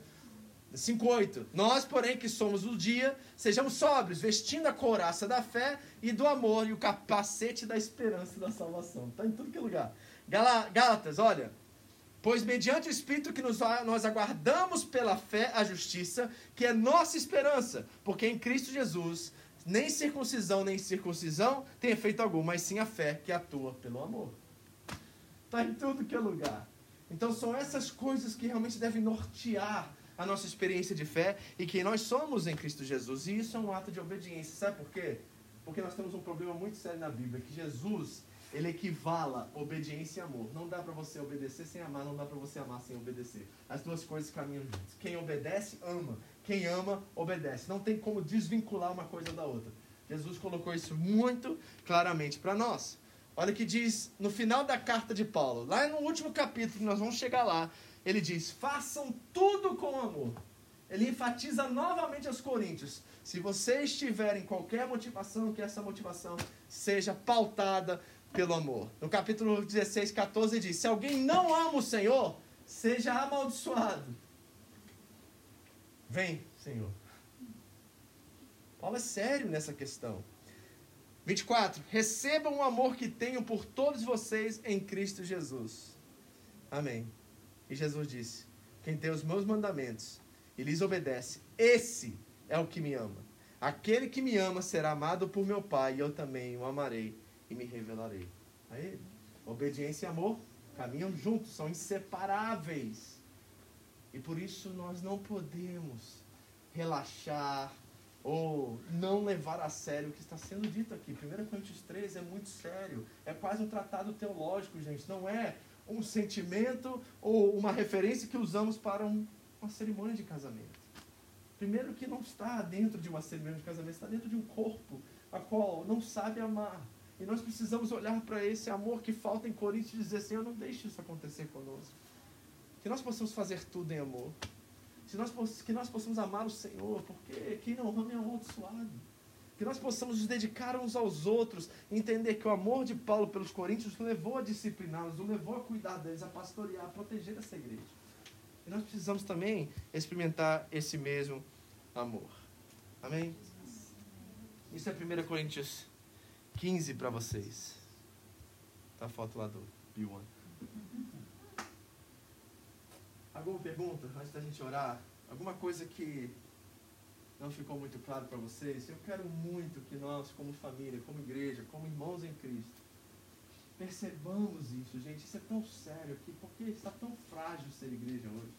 5,8. Nós, porém, que somos do dia, sejamos sóbrios, vestindo a couraça da fé e do amor e o capacete da esperança e da salvação. Está em tudo que é lugar. Gálatas, olha. Pois mediante o Espírito que nos, nós aguardamos pela fé a justiça, que é nossa esperança, porque em Cristo Jesus nem circuncisão nem circuncisão tem efeito algum, mas sim a fé que atua pelo amor. Está em tudo que é lugar. Então são essas coisas que realmente devem nortear a nossa experiência de fé e quem nós somos em Cristo Jesus. E isso é um ato de obediência. Sabe por quê? Porque nós temos um problema muito sério na Bíblia, que Jesus, ele equivala obediência e amor. Não dá para você obedecer sem amar, não dá para você amar sem obedecer. As duas coisas caminham juntas. Quem obedece, ama. Quem ama, obedece. Não tem como desvincular uma coisa da outra. Jesus colocou isso muito claramente para nós. Olha o que diz no final da carta de Paulo, lá no último capítulo, nós vamos chegar lá, ele diz: façam tudo com amor. Ele enfatiza novamente aos coríntios: se vocês tiverem qualquer motivação, que essa motivação seja pautada pelo amor. No capítulo 16, 14 diz: Se alguém não ama o Senhor, seja amaldiçoado. Vem, Senhor. Paulo é sério nessa questão. 24. Recebam o amor que tenho por todos vocês em Cristo Jesus. Amém. E Jesus disse: Quem tem os meus mandamentos e lhes obedece, esse é o que me ama. Aquele que me ama será amado por meu Pai, e eu também o amarei e me revelarei a ele. Obediência e amor caminham juntos, são inseparáveis. E por isso nós não podemos relaxar ou não levar a sério o que está sendo dito aqui. 1 Coríntios 13 é muito sério. É quase um tratado teológico, gente. Não é um sentimento ou uma referência que usamos para um, uma cerimônia de casamento. Primeiro que não está dentro de uma cerimônia de casamento, está dentro de um corpo a qual não sabe amar. E nós precisamos olhar para esse amor que falta em Coríntios e dizer, Senhor, não deixe isso acontecer conosco. Que nós possamos fazer tudo em amor. Que nós, que nós possamos amar o Senhor, porque quem não ama é amaldiçoado que nós possamos nos dedicar uns aos outros, entender que o amor de Paulo pelos coríntios levou a discipliná-los, o levou a cuidar deles, a pastorear, a proteger essa igreja. E nós precisamos também experimentar esse mesmo amor. Amém? Isso é 1 Coríntios 15 para vocês. Tá a foto lá do B1. Alguma pergunta antes da gente orar? Alguma coisa que não ficou muito claro para vocês, eu quero muito que nós, como família, como igreja, como irmãos em Cristo, percebamos isso, gente. Isso é tão sério aqui, porque está tão frágil ser igreja hoje.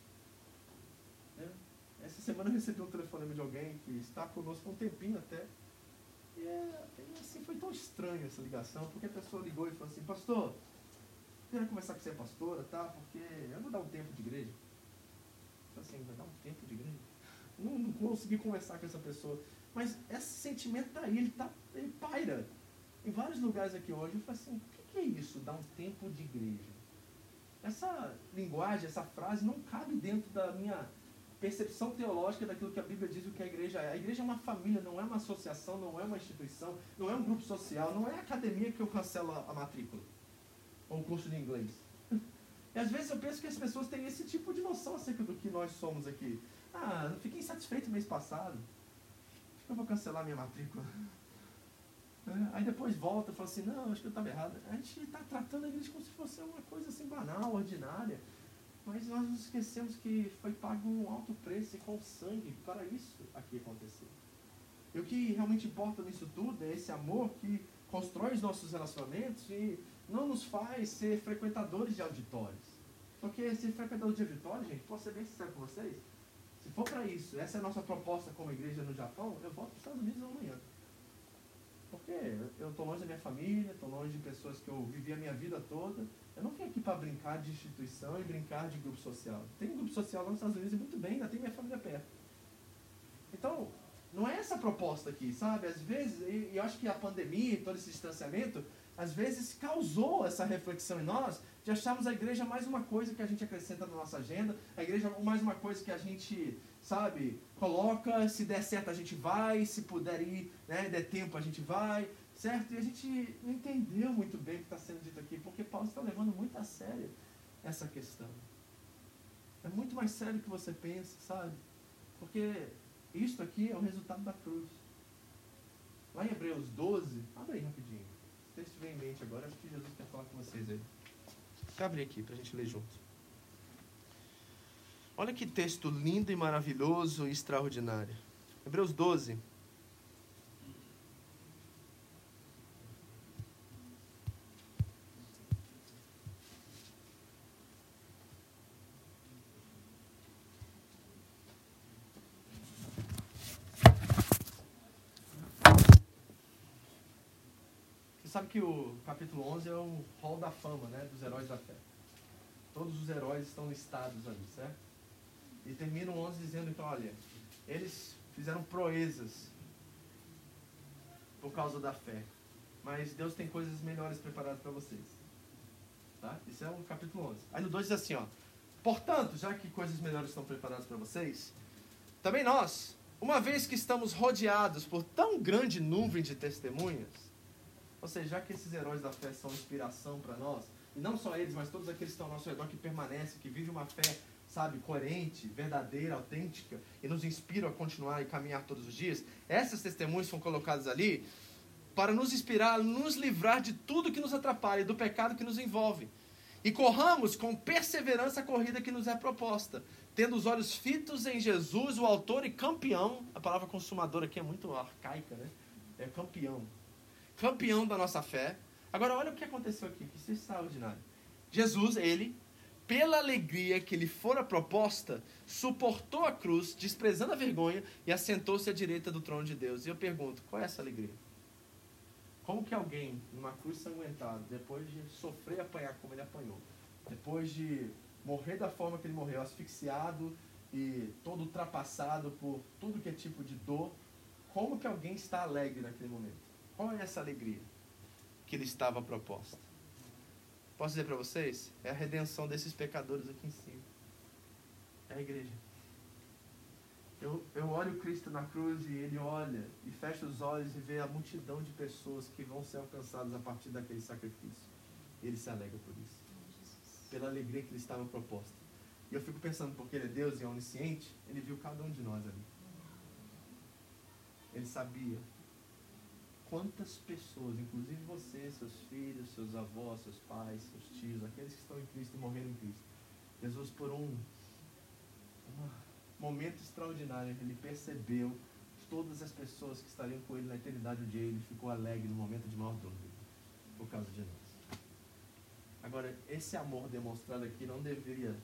É. Essa semana eu recebi um telefonema de alguém que está conosco há um tempinho até. E é, assim, foi tão estranho essa ligação, porque a pessoa ligou e falou assim, pastor, quero conversar com você, pastora, tá? Porque eu vou dar um tempo de igreja. Assim, vai dar um tempo de igreja? não, não consegui conversar com essa pessoa. Mas esse sentimento está aí, ele, tá, ele paira. Em vários lugares aqui hoje, eu falo assim, o que é isso, dar um tempo de igreja? Essa linguagem, essa frase não cabe dentro da minha percepção teológica daquilo que a Bíblia diz o que a igreja é. A igreja é uma família, não é uma associação, não é uma instituição, não é um grupo social, não é a academia que eu cancelo a matrícula ou o curso de inglês. E às vezes eu penso que as pessoas têm esse tipo de noção acerca do que nós somos aqui. Ah, não fiquei insatisfeito mês passado. Acho que eu vou cancelar minha matrícula. É, aí depois volta e fala assim, não, acho que eu estava errado. A gente está tratando a igreja como se fosse uma coisa assim banal, ordinária. Mas nós nos esquecemos que foi pago um alto preço e com sangue para isso aqui acontecer. E o que realmente importa nisso tudo é esse amor que constrói os nossos relacionamentos e não nos faz ser frequentadores de auditórios. Porque ser frequentador de auditórios, gente, posso ser bem sincero com vocês, se for para isso, essa é a nossa proposta como igreja no Japão, eu volto para os Estados Unidos amanhã. Porque eu estou longe da minha família, estou longe de pessoas que eu vivi a minha vida toda. Eu não vim aqui para brincar de instituição e brincar de grupo social. Tem grupo social lá nos Estados Unidos e muito bem, ainda tem minha família perto. Então, não é essa a proposta aqui, sabe? Às vezes, e eu acho que a pandemia e todo esse distanciamento, às vezes causou essa reflexão em nós de acharmos a igreja mais uma coisa que a gente acrescenta na nossa agenda, a igreja mais uma coisa que a gente, sabe, coloca, se der certo a gente vai, se puder ir, né, der tempo a gente vai, certo? E a gente não entendeu muito bem o que está sendo dito aqui, porque Paulo está levando muito a sério essa questão. É muito mais sério do que você pensa, sabe? Porque isto aqui é o resultado da cruz. Lá em Hebreus 12, abre aí rapidinho. Se você estiver em mente agora, acho que Jesus quer falar com vocês aí. Abre aqui para a gente ler junto. Olha que texto lindo e maravilhoso e extraordinário. Hebreus 12. sabe que o capítulo 11 é o hall da fama, né, dos heróis da fé. Todos os heróis estão listados ali, certo? E termina o 11 dizendo, então, olha, eles fizeram proezas por causa da fé. Mas Deus tem coisas melhores preparadas para vocês. Tá? Isso é o capítulo 11. Aí no 2 diz assim, ó. Portanto, já que coisas melhores estão preparadas para vocês, também nós, uma vez que estamos rodeados por tão grande nuvem de testemunhas, ou seja, já que esses heróis da fé são inspiração para nós, e não só eles, mas todos aqueles que estão ao nosso redor que permanecem, que vivem uma fé, sabe, coerente, verdadeira, autêntica, e nos inspiram a continuar e caminhar todos os dias, essas testemunhas são colocadas ali para nos inspirar, nos livrar de tudo que nos atrapalha e do pecado que nos envolve. E corramos com perseverança a corrida que nos é proposta, tendo os olhos fitos em Jesus, o autor e campeão. A palavra consumador aqui é muito arcaica, né? É campeão campeão da nossa fé. Agora, olha o que aconteceu aqui, que isso é extraordinário. Jesus, ele, pela alegria que lhe fora proposta, suportou a cruz, desprezando a vergonha, e assentou-se à direita do trono de Deus. E eu pergunto, qual é essa alegria? Como que alguém, numa cruz sanguentada, depois de sofrer apanhar como ele apanhou, depois de morrer da forma que ele morreu, asfixiado e todo ultrapassado por tudo que é tipo de dor, como que alguém está alegre naquele momento? É essa alegria que lhe estava proposta? Posso dizer para vocês? É a redenção desses pecadores aqui em cima. É a igreja. Eu, eu olho Cristo na cruz e ele olha e fecha os olhos e vê a multidão de pessoas que vão ser alcançadas a partir daquele sacrifício. Ele se alegra por isso. Pela alegria que lhe estava proposta. E eu fico pensando, porque ele é Deus e é onisciente, ele viu cada um de nós ali. Ele sabia quantas pessoas, inclusive você, seus filhos, seus avós, seus pais, seus tios, aqueles que estão em Cristo e morreram em Cristo. Jesus, por um, um momento extraordinário, ele percebeu todas as pessoas que estariam com ele na eternidade um dia, ele ficou alegre no momento de maior dor por causa de nós. Agora, esse amor demonstrado aqui não deveria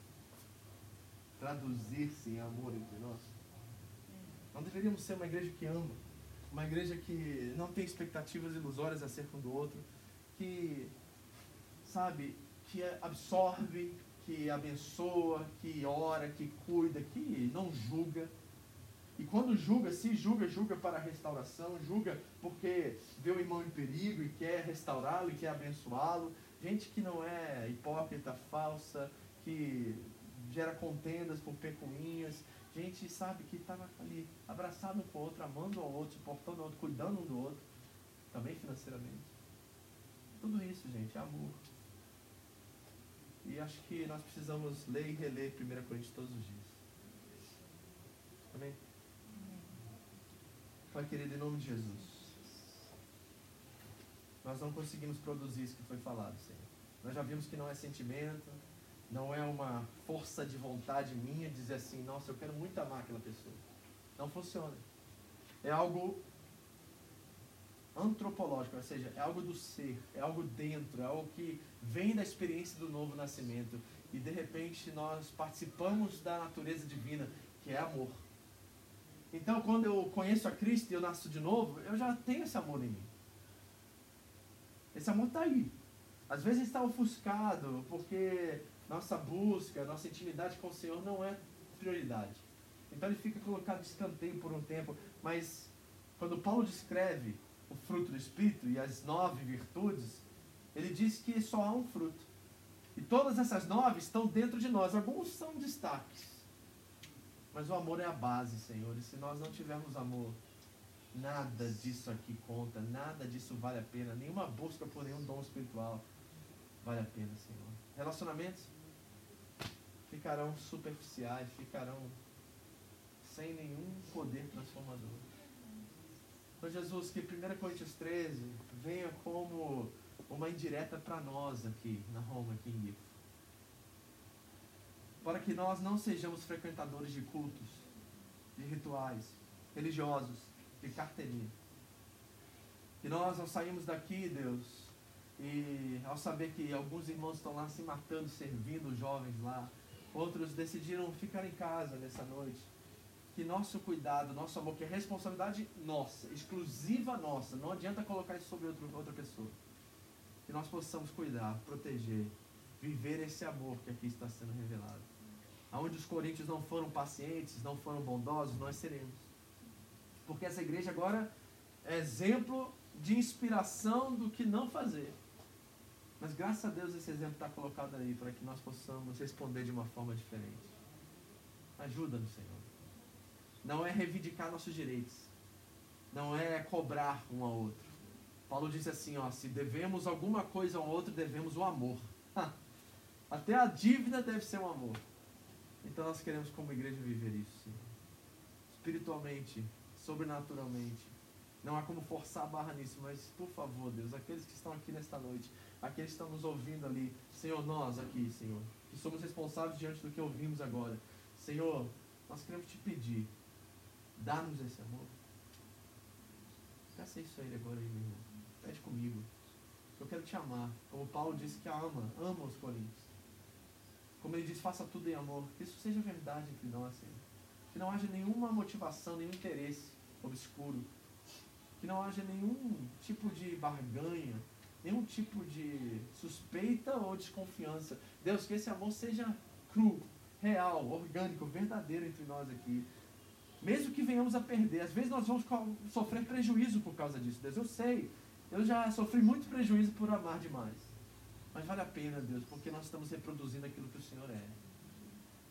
traduzir-se em amor entre nós. Não deveríamos ser uma igreja que ama uma igreja que não tem expectativas ilusórias acerca um do outro, que, sabe, que absorve, que abençoa, que ora, que cuida, que não julga. E quando julga, se julga, julga para a restauração, julga porque vê o irmão em perigo e quer restaurá-lo e quer abençoá-lo. Gente que não é hipócrita, falsa, que gera contendas por pecuinhas, gente, sabe, que estava ali abraçado um com o outro, amando ao outro, suportando ao outro, cuidando um do outro, também financeiramente. Tudo isso, gente, é amor. E acho que nós precisamos ler e reler 1 Coríntios todos os dias. Amém? Pai querido, em nome de Jesus. Nós não conseguimos produzir isso que foi falado, Senhor. Nós já vimos que não é sentimento, não é uma força de vontade minha dizer assim, nossa, eu quero muito amar aquela pessoa. Não funciona. É algo antropológico, ou seja, é algo do ser, é algo dentro, é algo que vem da experiência do novo nascimento. E de repente nós participamos da natureza divina, que é amor. Então, quando eu conheço a Cristo e eu nasço de novo, eu já tenho esse amor em mim. Esse amor está aí. Às vezes está ofuscado, porque nossa busca, nossa intimidade com o Senhor não é prioridade. Então ele fica colocado de escanteio por um tempo. Mas quando Paulo descreve o fruto do Espírito e as nove virtudes, ele diz que só há um fruto. E todas essas nove estão dentro de nós. Alguns são destaques. Mas o amor é a base, Senhor. E se nós não tivermos amor, nada disso aqui conta, nada disso vale a pena. Nenhuma busca por nenhum dom espiritual vale a pena, Senhor. Relacionamentos ficarão superficiais, ficarão sem nenhum poder transformador. Então, Jesus, que 1 Coríntios 13 venha como uma indireta para nós aqui, na Roma, aqui em Guifo. Para que nós não sejamos frequentadores de cultos, de rituais religiosos, de carteirinha. Que nós não saímos daqui, Deus, e ao saber que alguns irmãos estão lá se matando, servindo os jovens lá, outros decidiram ficar em casa nessa noite que nosso cuidado, nosso amor, que é responsabilidade nossa, exclusiva nossa, não adianta colocar isso sobre outro, outra pessoa. Que nós possamos cuidar, proteger, viver esse amor que aqui está sendo revelado. Aonde os coríntios não foram pacientes, não foram bondosos, nós seremos. Porque essa igreja agora é exemplo de inspiração do que não fazer. Mas graças a Deus esse exemplo está colocado aí para que nós possamos responder de uma forma diferente. Ajuda-nos, Senhor não é reivindicar nossos direitos, não é cobrar um ao outro. Paulo diz assim, ó, se devemos alguma coisa ao outro, devemos o amor. [laughs] Até a dívida deve ser um amor. Então nós queremos como igreja viver isso, Senhor. Espiritualmente, sobrenaturalmente. Não há como forçar a barra nisso, mas por favor, Deus, aqueles que estão aqui nesta noite, aqueles que estão nos ouvindo ali, Senhor, nós aqui, Senhor, que somos responsáveis diante do que ouvimos agora. Senhor, nós queremos te pedir Dá-nos esse amor. Peça isso a Ele agora, meu irmão. Pede comigo. Eu quero te amar. Como Paulo disse que ama, ama os Coríntios. Como ele diz, faça tudo em amor. Que isso seja verdade entre nós, Senhor. Que não haja nenhuma motivação, nenhum interesse obscuro. Que não haja nenhum tipo de barganha, nenhum tipo de suspeita ou desconfiança. Deus, que esse amor seja cru, real, orgânico, verdadeiro entre nós aqui. Mesmo que venhamos a perder, às vezes nós vamos sofrer prejuízo por causa disso, Deus. Eu sei, eu já sofri muito prejuízo por amar demais. Mas vale a pena, Deus, porque nós estamos reproduzindo aquilo que o Senhor é.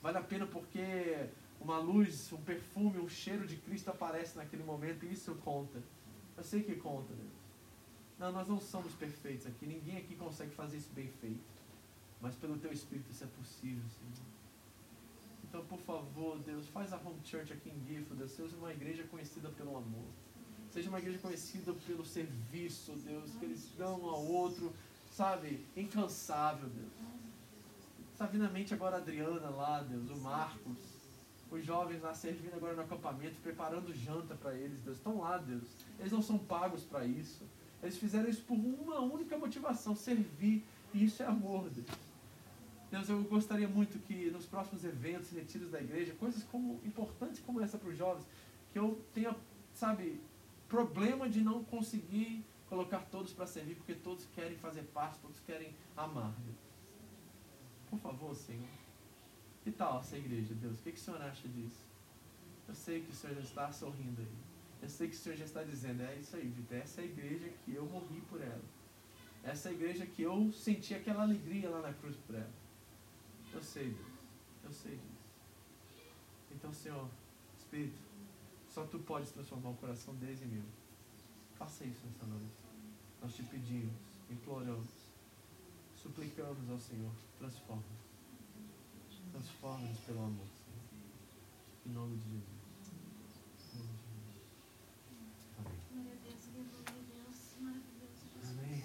Vale a pena porque uma luz, um perfume, um cheiro de Cristo aparece naquele momento e isso conta. Eu sei que conta, Deus. Não, nós não somos perfeitos aqui, ninguém aqui consegue fazer isso bem feito. Mas pelo Teu Espírito isso é possível, Senhor. Então, por favor, Deus, faz a Home Church aqui em Guilford, seja uma igreja conhecida pelo amor. Seja uma igreja conhecida pelo serviço, Deus, que eles dão um ao outro, sabe, incansável, Deus. Está vindo à mente agora a Adriana lá, Deus, o Marcos, os jovens lá servindo agora no acampamento, preparando janta para eles, Deus. Estão lá, Deus. Eles não são pagos para isso. Eles fizeram isso por uma única motivação, servir. E isso é amor, Deus. Deus, eu gostaria muito que nos próximos eventos, retiros da igreja, coisas como importantes como essa para os jovens, que eu tenha, sabe, problema de não conseguir colocar todos para servir, porque todos querem fazer parte, todos querem amar. Deus. Por favor, Senhor. Que tal essa igreja, Deus? O que, que o Senhor acha disso? Eu sei que o Senhor já está sorrindo aí. Eu sei que o Senhor já está dizendo, é isso aí, Vitor, essa é a igreja que eu morri por ela. Essa é a igreja que eu senti aquela alegria lá na cruz por ela. Eu sei, Deus. Eu sei disso. Então, Senhor, Espírito, só Tu podes transformar o coração deles em meu. Faça isso nessa noite. Nós te pedimos, imploramos. Suplicamos ao Senhor, transforma. Transforma-nos pelo amor, Senhor. Em nome de Jesus. Em nome de Jesus. Amém. Glória a Deus, aleluia, Deus, maravilhoso. Jesus. Amém.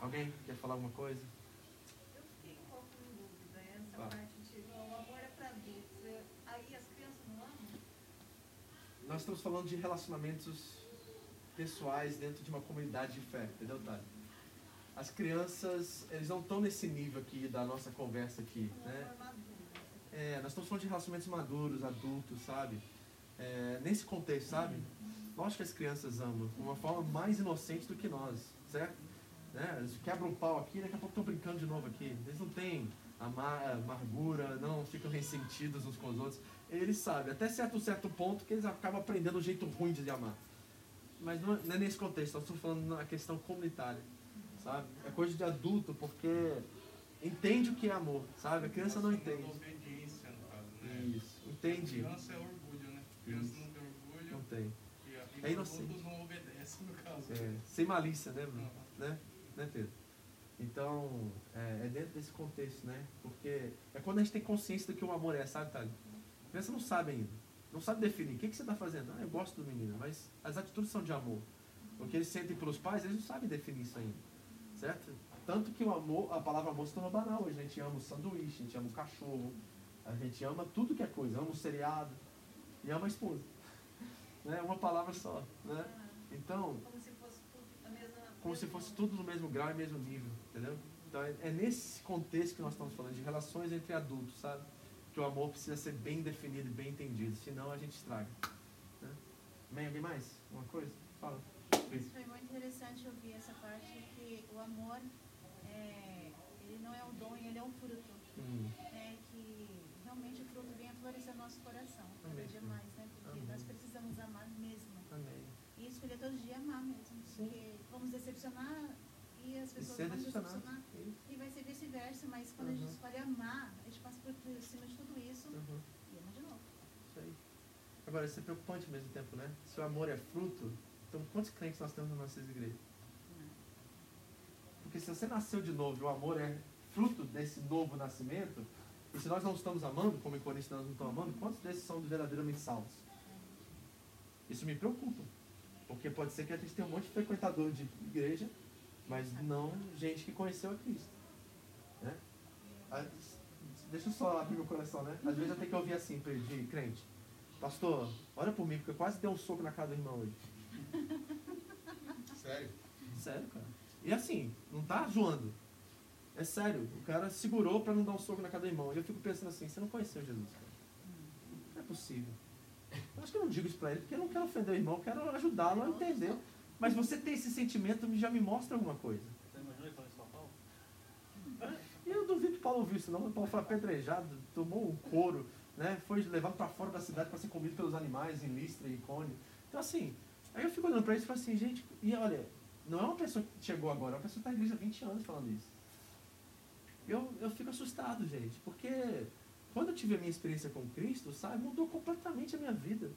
Alguém quer falar alguma coisa? Eu fiquei um pouco em dúvida, essa parte de o amor é para adultos. é- Aí as crianças não amam? Nós estamos falando de relacionamentos pessoais dentro de uma comunidade de fé, entendeu, Tati? As crianças, eles não estão nesse nível aqui da nossa conversa aqui, né? É, nós estamos falando de relacionamentos maduros, adultos, sabe? É, nesse contexto, sabe? Lógico que as crianças amam, de uma forma mais inocente do que nós, certo? Né? Eles quebram um pau aqui, daqui a pouco estão brincando de novo aqui. Eles não têm amar, amargura, não ficam ressentidos uns com os outros. Eles sabem, até certo certo ponto, que eles acabam aprendendo o jeito ruim de amar. Mas não é, é nesse contexto, estamos falando na questão comunitária, sabe? É coisa de adulto, porque entende o que é amor, sabe? A criança não entende. Obediência, no caso, né? Isso, entende? Criança é orgulho, né? Criança Isso. não tem orgulho Não tem. e, e É inocente. adultos não obedecem, no caso. É, sem malícia, né, Bruno? Né? Né, Pedro? Então, é, é dentro desse contexto, né? Porque é quando a gente tem consciência do que o amor é, sabe, Thales? A criança não sabe ainda. Não sabe definir. O que, que você está fazendo? Ah, eu gosto do menino, mas as atitudes são de amor. O que eles sentem pelos pais, eles não sabem definir isso ainda. Certo? Tanto que o amor, a palavra amor se tornou banal hoje. A gente ama o sanduíche, a gente ama o cachorro, a gente ama tudo que é coisa. Ama o seriado e ama a esposa. [laughs] Né? Uma palavra só. Né? Então, Como se fosse tudo a mesma como se fosse tudo no mesmo grau e mesmo nível, entendeu? Então é, é nesse contexto que nós estamos falando, de relações entre adultos, sabe? Que o amor precisa ser bem definido e bem entendido, senão a gente estraga. Né? Amém? Alguém mais? Uma coisa? Fala. Isso foi muito interessante ouvir essa parte que o amor, é, ele não é um dom, ele é um fruto. Hum, né, que realmente o fruto venha florescer no nosso coração, cada Amém. dia mais, né? Porque Amém. nós precisamos amar mesmo. amém. E escolher todo dia amar mesmo. Porque vamos decepcionar e as E pessoas ser decepcionado. Isso. E vai ser vice-versa, mas quando a gente Uhum. escolhe amar, a gente passa por por cima de tudo isso Uhum. e ama de novo. Isso aí. Agora, isso é preocupante ao mesmo tempo, né? Se o amor é fruto, então quantos crentes nós temos nas nossas igrejas? Porque se você nasceu de novo e o amor é fruto desse novo nascimento, e se nós não estamos amando, como em Coríntios nós não estamos amando, quantos desses são verdadeiramente salvos? Isso me preocupa. Porque pode ser que a gente tenha um monte de frequentador de igreja, mas não gente que conheceu a Cristo. Né? Deixa eu só abrir meu coração, né? Às vezes eu tenho que ouvir assim, de crente. Pastor, olha por mim, porque eu quase dei um soco na cara do irmão hoje. Sério? Sério, cara. E assim, não tá zoando. É sério, o cara segurou pra não dar um soco na cara do irmão. E eu fico pensando assim, você não conheceu Jesus, cara. Não é possível. Eu acho que eu não digo isso pra ele porque eu não quero ofender o irmão, eu quero ajudá-lo a entender. Mas você ter esse sentimento já me mostra alguma coisa. Você imaginou ele falando isso Paulo? E eu duvido que Paulo ouviu isso, não. O Paulo foi apedrejado, tomou um couro, né? foi levado para fora da cidade para ser comido pelos animais em Listra e Icônio. Então, assim, aí eu fico olhando para isso e falo assim, gente, e olha, não é uma pessoa que chegou agora, é uma pessoa que está na igreja há 20 anos falando isso. Eu, eu fico assustado, gente, porque quando eu tive a minha experiência com Cristo, sabe, mudou completamente a minha vida.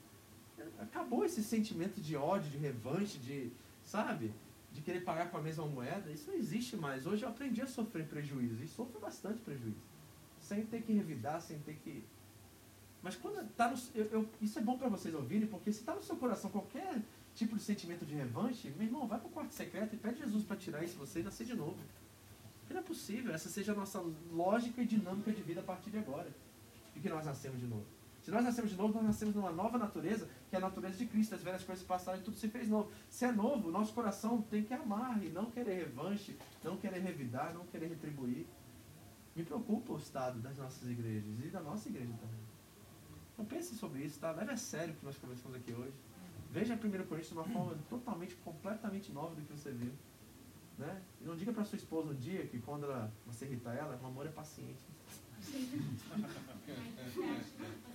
Acabou esse sentimento de ódio, de revanche, de, sabe, de querer pagar com a mesma moeda. Isso não existe mais. Hoje eu aprendi a sofrer prejuízo e sofro bastante prejuízo. Sem ter que revidar, sem ter que. Mas quando tá no, eu, eu- isso é bom para vocês ouvirem, porque se está no seu coração qualquer tipo de sentimento de revanche, meu irmão, vai para o quarto secreto e pede Jesus para tirar isso de você e nascer de novo. Porque não é possível, essa seja a nossa lógica e dinâmica de vida a partir de agora. De que nós nascemos de novo. Se nós nascemos de novo, nós nascemos numa nova natureza, que é a natureza de Cristo. As velhas coisas passaram e tudo se fez novo. Se é novo, nosso coração tem que amar e não querer revanche, não querer revidar, não querer retribuir. Me preocupa o estado das nossas igrejas e da nossa igreja também. Então pense sobre isso, tá? Leve a sério o que nós conversamos aqui hoje. Veja 1 Coríntios de uma forma totalmente, completamente nova do que você viu. Né? E não diga para sua esposa um dia que quando ela, você irritar ela, o amor é paciente. [laughs] [laughs]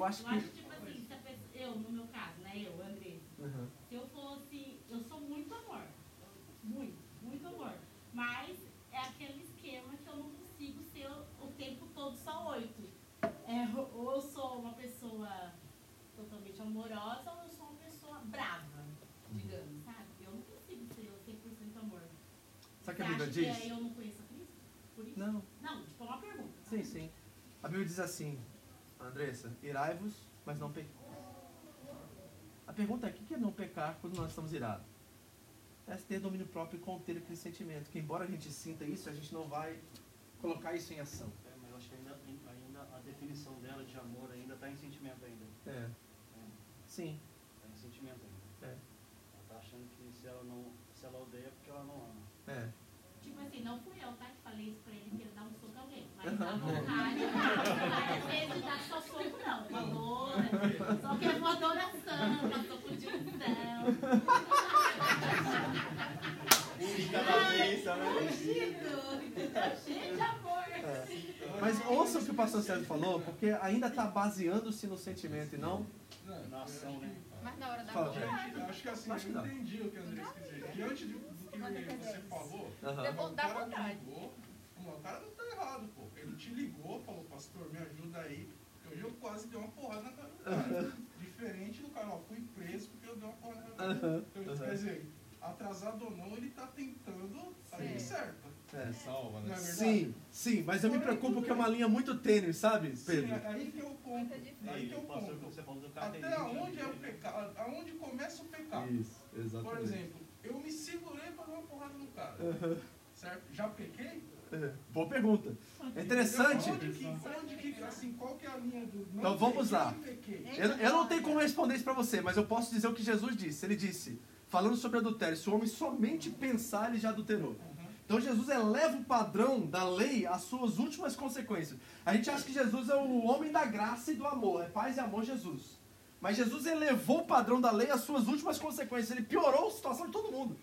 eu acho que. Eu acho, tipo assim, eu, no meu caso, né? Eu, André. Uhum. Se eu fosse. Eu sou muito amor. Muito, muito amor. Mas é aquele esquema que eu não consigo ser o tempo todo só oito. É, ou eu sou uma pessoa totalmente amorosa, ou eu sou uma pessoa brava, digamos, uhum. sabe? Eu não consigo ser o 100% amor. Sabe que a Bíblia diz? Que eu não conheço a Cristo? Por isso? Não. Não, tipo, é uma pergunta. Sim, sim. A Bíblia diz assim: Andressa, irai-vos, mas não pequei. A pergunta é, o que é não pecar quando nós estamos irados? É ter domínio próprio e conter aquele sentimento, que embora a gente sinta isso, a gente não vai colocar isso em ação. É, mas eu acho que ainda, ainda a definição dela de amor ainda está em sentimento ainda. É. Sim. Está em sentimento ainda. É. Ela está achando que se ela, não, se ela odeia é porque ela não ama. É. Tipo assim, não fui eu, tá? Que falei isso pra ele que ele dá um soco a alguém. Mas dá vontade. Às vezes dá só soco, não. Voadora. Só que é passou por direção. Cheio de amor. Mas ouça o que o pastor Sérgio falou, porque ainda está baseando-se no sentimento e não. Na ação, né? Mas na hora da Fala, vontade, Diante, acho que assim, Acho que eu entendi o que o Andrés quis dizer. Diante de- do que você falou, Deu- o cara ligou, o cara não tá errado, pô. Ele te ligou, falou, pastor, me ajuda aí. Hoje eu quase dei uma porrada na cara do cara. Diferente do cara, ó, fui preso porque eu dei uma porrada na cara do cara. Então. Quer dizer, atrasado ou não, ele tá tentando sair Sim. certo. É. Salva, né? é? Sim, sim, mas eu me preocupo que é uma linha muito tênue, sabe, Sim, Pedro? é aí que é o ponto. Aí que é o ponto. Até 20 anos onde de é o pecado? Aonde começa o pecado? Isso, exatamente. Por exemplo, eu me segurei para dar uma porrada no cara. Certo? Já pequei? É, Boa pergunta. É interessante. Onde que, onde que, assim, qual que é a linha do. não Então, vamos lá. Eu, eu não tenho como responder isso pra você, mas eu posso dizer o que Jesus disse. Ele disse, falando sobre adultério, se o homem somente pensar, ele já adulterou. Uhum. Então Jesus eleva o padrão da lei às suas últimas consequências. A gente acha que Jesus é o homem da graça e do amor, é paz e amor Jesus. Mas Jesus elevou o padrão da lei às suas últimas consequências. Ele piorou a situação de todo mundo.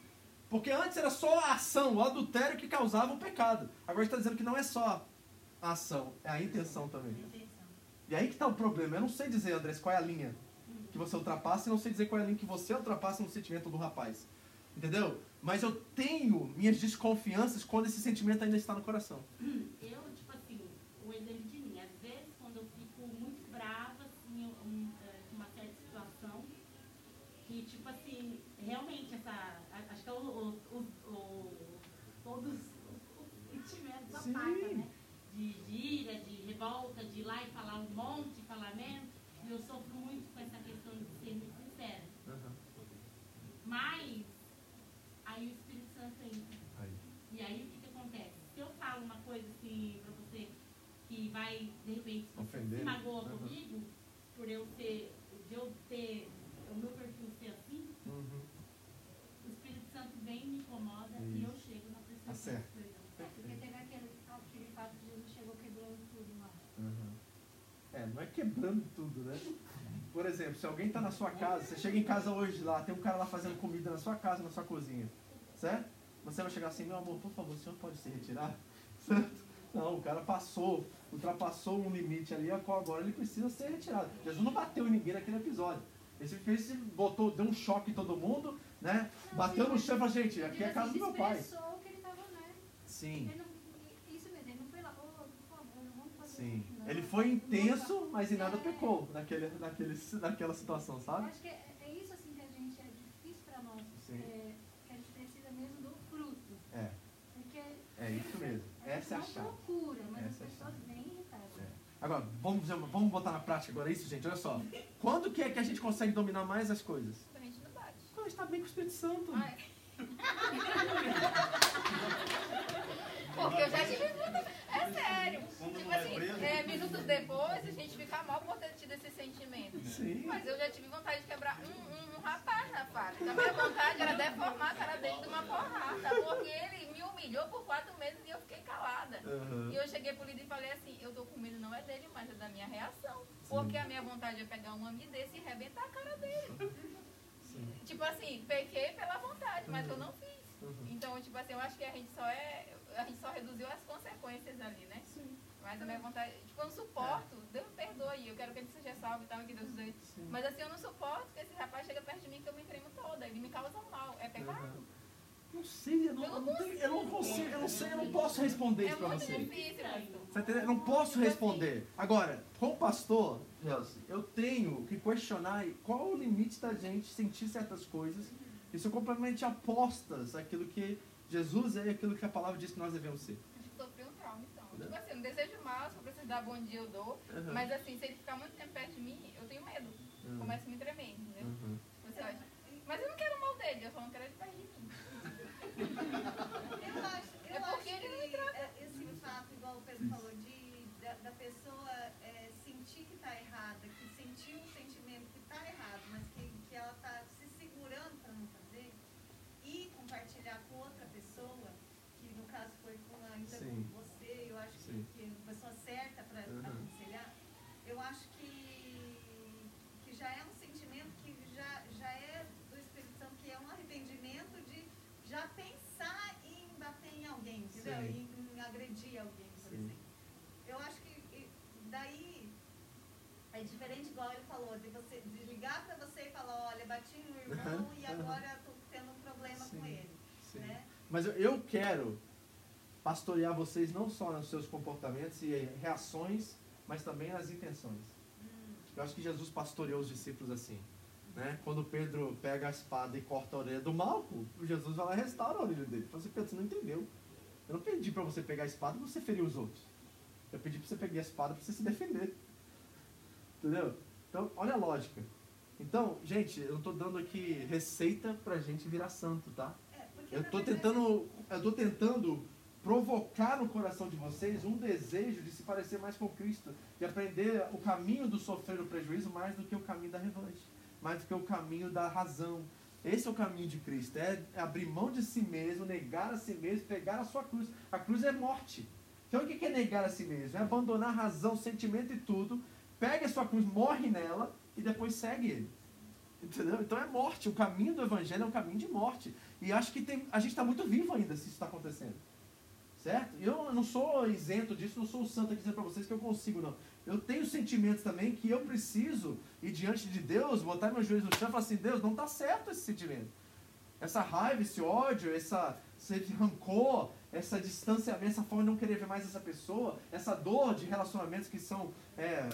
Porque antes era só a ação, o adultério que causava o pecado. Agora está dizendo que não é só a ação, é a intenção também. E aí que está o problema. Eu não sei dizer, Andrés, qual é a linha que você ultrapassa e não sei dizer qual é a linha que você ultrapassa no sentimento do rapaz. Entendeu? Mas eu tenho minhas desconfianças quando esse sentimento ainda está no coração. Eu, tipo assim, o exemplo de mim, às vezes quando eu fico muito brava, assim, eu- um, é, com uma certa situação, que tipo assim, realmente essa. a- Acho que é o, o, o, o- todos os né? De, de ira, de revolta, de ir lá e falar um monte de falamento. E eu sofro muito com essa questão de ser muito sincera. Mas aí o Espírito Santo entra. E aí o que, que acontece? Se eu falo uma coisa assim pra você que vai, de repente, Ofender, se né? magoa Aham. comigo, por eu ser, de eu ter, o meu perfil ser assim, Uhum. o Espírito Santo vem e me incomoda e eu chego na pessoa. Acerta. Porque teve aquele, aquele fato de Jesus chegou quebrando tudo lá. Uhum. É, não é quebrando tudo, né? Por exemplo, se alguém está na sua casa, você chega em casa hoje lá, tem um cara lá fazendo comida na sua casa, na sua cozinha, certo? Você vai chegar assim, meu amor, por favor, o senhor pode se retirar? [laughs] Certo? Não, o cara passou, ultrapassou um limite ali, a qual agora ele precisa ser retirado. Jesus não bateu em ninguém naquele episódio. Ele fez, botou, deu um choque em todo mundo, né? Bateu no chão e falou, gente, aqui é a casa do meu pai. que ele estava, né? Sim, Ele não, isso mesmo, ele não foi lá, ô, por favor, não vamos fazer sim. isso, não. Ele foi intenso, mas em nada é, pecou naquele, naquele, naquela situação, Eu sabe? acho que é, é isso assim que a gente, é difícil para nós, é, que a gente precisa mesmo do fruto. É, Porque é isso mesmo. a gente Essa é a chave. procura, mas Essa é as pessoas vêm irritadas. É. Agora, vamos, vamos botar na prática agora isso, gente? Olha só. Quando que é que a gente consegue dominar mais as coisas? a gente não bate. Quando a gente está bem com o Espírito Santo. Ah, [laughs] é. Porque eu já tive muita. É sério. Quando Tipo não é depois a gente fica mal por ter tido esse sentimento. Sim. Mas eu já tive vontade de quebrar um, um, um rapaz na fábrica. A minha vontade era deformar a cara dele de uma porrada. Porque ele me humilhou por quatro meses e eu fiquei calada. Aham. E eu cheguei pro líder e falei assim, eu tô com medo não é dele, mas é da minha reação. Porque a minha vontade é pegar um homem desse e arrebentar a cara dele. Sim. Tipo assim, pequei pela vontade, mas eu não fiz. Uhum. Então, tipo assim, eu acho que a gente só é. A gente só reduziu as consequências ali, né? Mas a minha vontade. Tipo, eu não suporto. Deus me perdoe. Eu quero que ele seja salvo e tal, que Deus use. Mas assim, eu não suporto que esse rapaz chega perto de mim que eu me tremo toda. Ele me causa mal. É pecado? Uhum. Não sei, eu não, eu não, tenho, eu não consigo, eu não sei, eu não posso responder É isso pra muito você. difícil, pastor. Eu não posso responder. Agora, como pastor, eu tenho que questionar qual é o limite da gente sentir certas coisas que são completamente apostas àquilo que Jesus é aquilo que a palavra diz que nós devemos ser. Acho que sofri um trauma, então. Né? Tipo assim, não desejo mal, se eu precisar dar bom dia eu dou. Uhum. Mas assim, se ele ficar muito tempo perto de mim, eu tenho medo. Uhum. Começa a me tremer, entendeu? Uhum. Você acha? Mas eu não quero o mal dele, eu só não quero ele perto de mim. Eu acho, eu É porque acho ele não me que é, esse fato, igual o Pedro falou, de, da, da pessoa é, sentir que está errada, que sentiu um sentimento que está errado, mas que, que ela está se segurando para não fazer, e compartilhar com outra pessoa, que no caso foi com, ainda Sim. com você, eu acho que, Sim. que a pessoa certa para Uhum. aconselhar, eu acho que, que já é um sentimento que já, já é do Espírito Santo, que é um arrependimento de já pensar em bater em alguém, entendeu? Sim. Em, em agredir alguém, por Sim. exemplo. Eu acho que e, daí é diferente, igual ele falou, de você de ligar pra você e falar, olha, bati no irmão Uhum, e agora tô tendo um problema Sim, com ele. sim. Né? Mas eu- eu quero pastorear vocês não só nos seus comportamentos e reações, mas também nas intenções. Hum, Eu acho que Jesus pastoreou os discípulos assim. Né? Quando Pedro pega a espada e corta a orelha do Malco, Jesus vai lá e restaura a orelha dele. Ele fala assim, Pedro, você não entendeu. Eu não pedi para você pegar a espada e você ferir os outros. Eu pedi para você pegar a espada para você se defender. Entendeu? Então, olha a lógica. Então, gente, eu estou dando aqui receita pra gente virar santo, tá? é, Eu verdade, tentando, eu tô tentando provocar no coração de vocês um desejo de se parecer mais com Cristo, de aprender o caminho do sofrer o prejuízo mais do que o caminho da revanche, mais do que o caminho da razão. Esse é o caminho de Cristo, é abrir mão de si mesmo, negar a si mesmo, pegar a sua cruz. A cruz é morte. Então o que é negar a si mesmo? É abandonar a razão, sentimento e tudo, pega a sua cruz, morre nela e depois segue ele. Entendeu? Então é morte. O caminho do evangelho é um caminho de morte. E acho que tem, a gente está muito vivo ainda se isso está acontecendo. Certo? E eu não sou isento disso, não sou o santo aqui dizendo para vocês que eu consigo, não. Eu tenho sentimentos também que eu preciso ir diante de Deus, botar meus joelhos no chão e falar assim: Deus, não está certo esse sentimento. Essa raiva, esse ódio, essa, esse rancor, essa distanciamento, essa forma de não querer ver mais essa pessoa, essa dor de relacionamentos que são, é,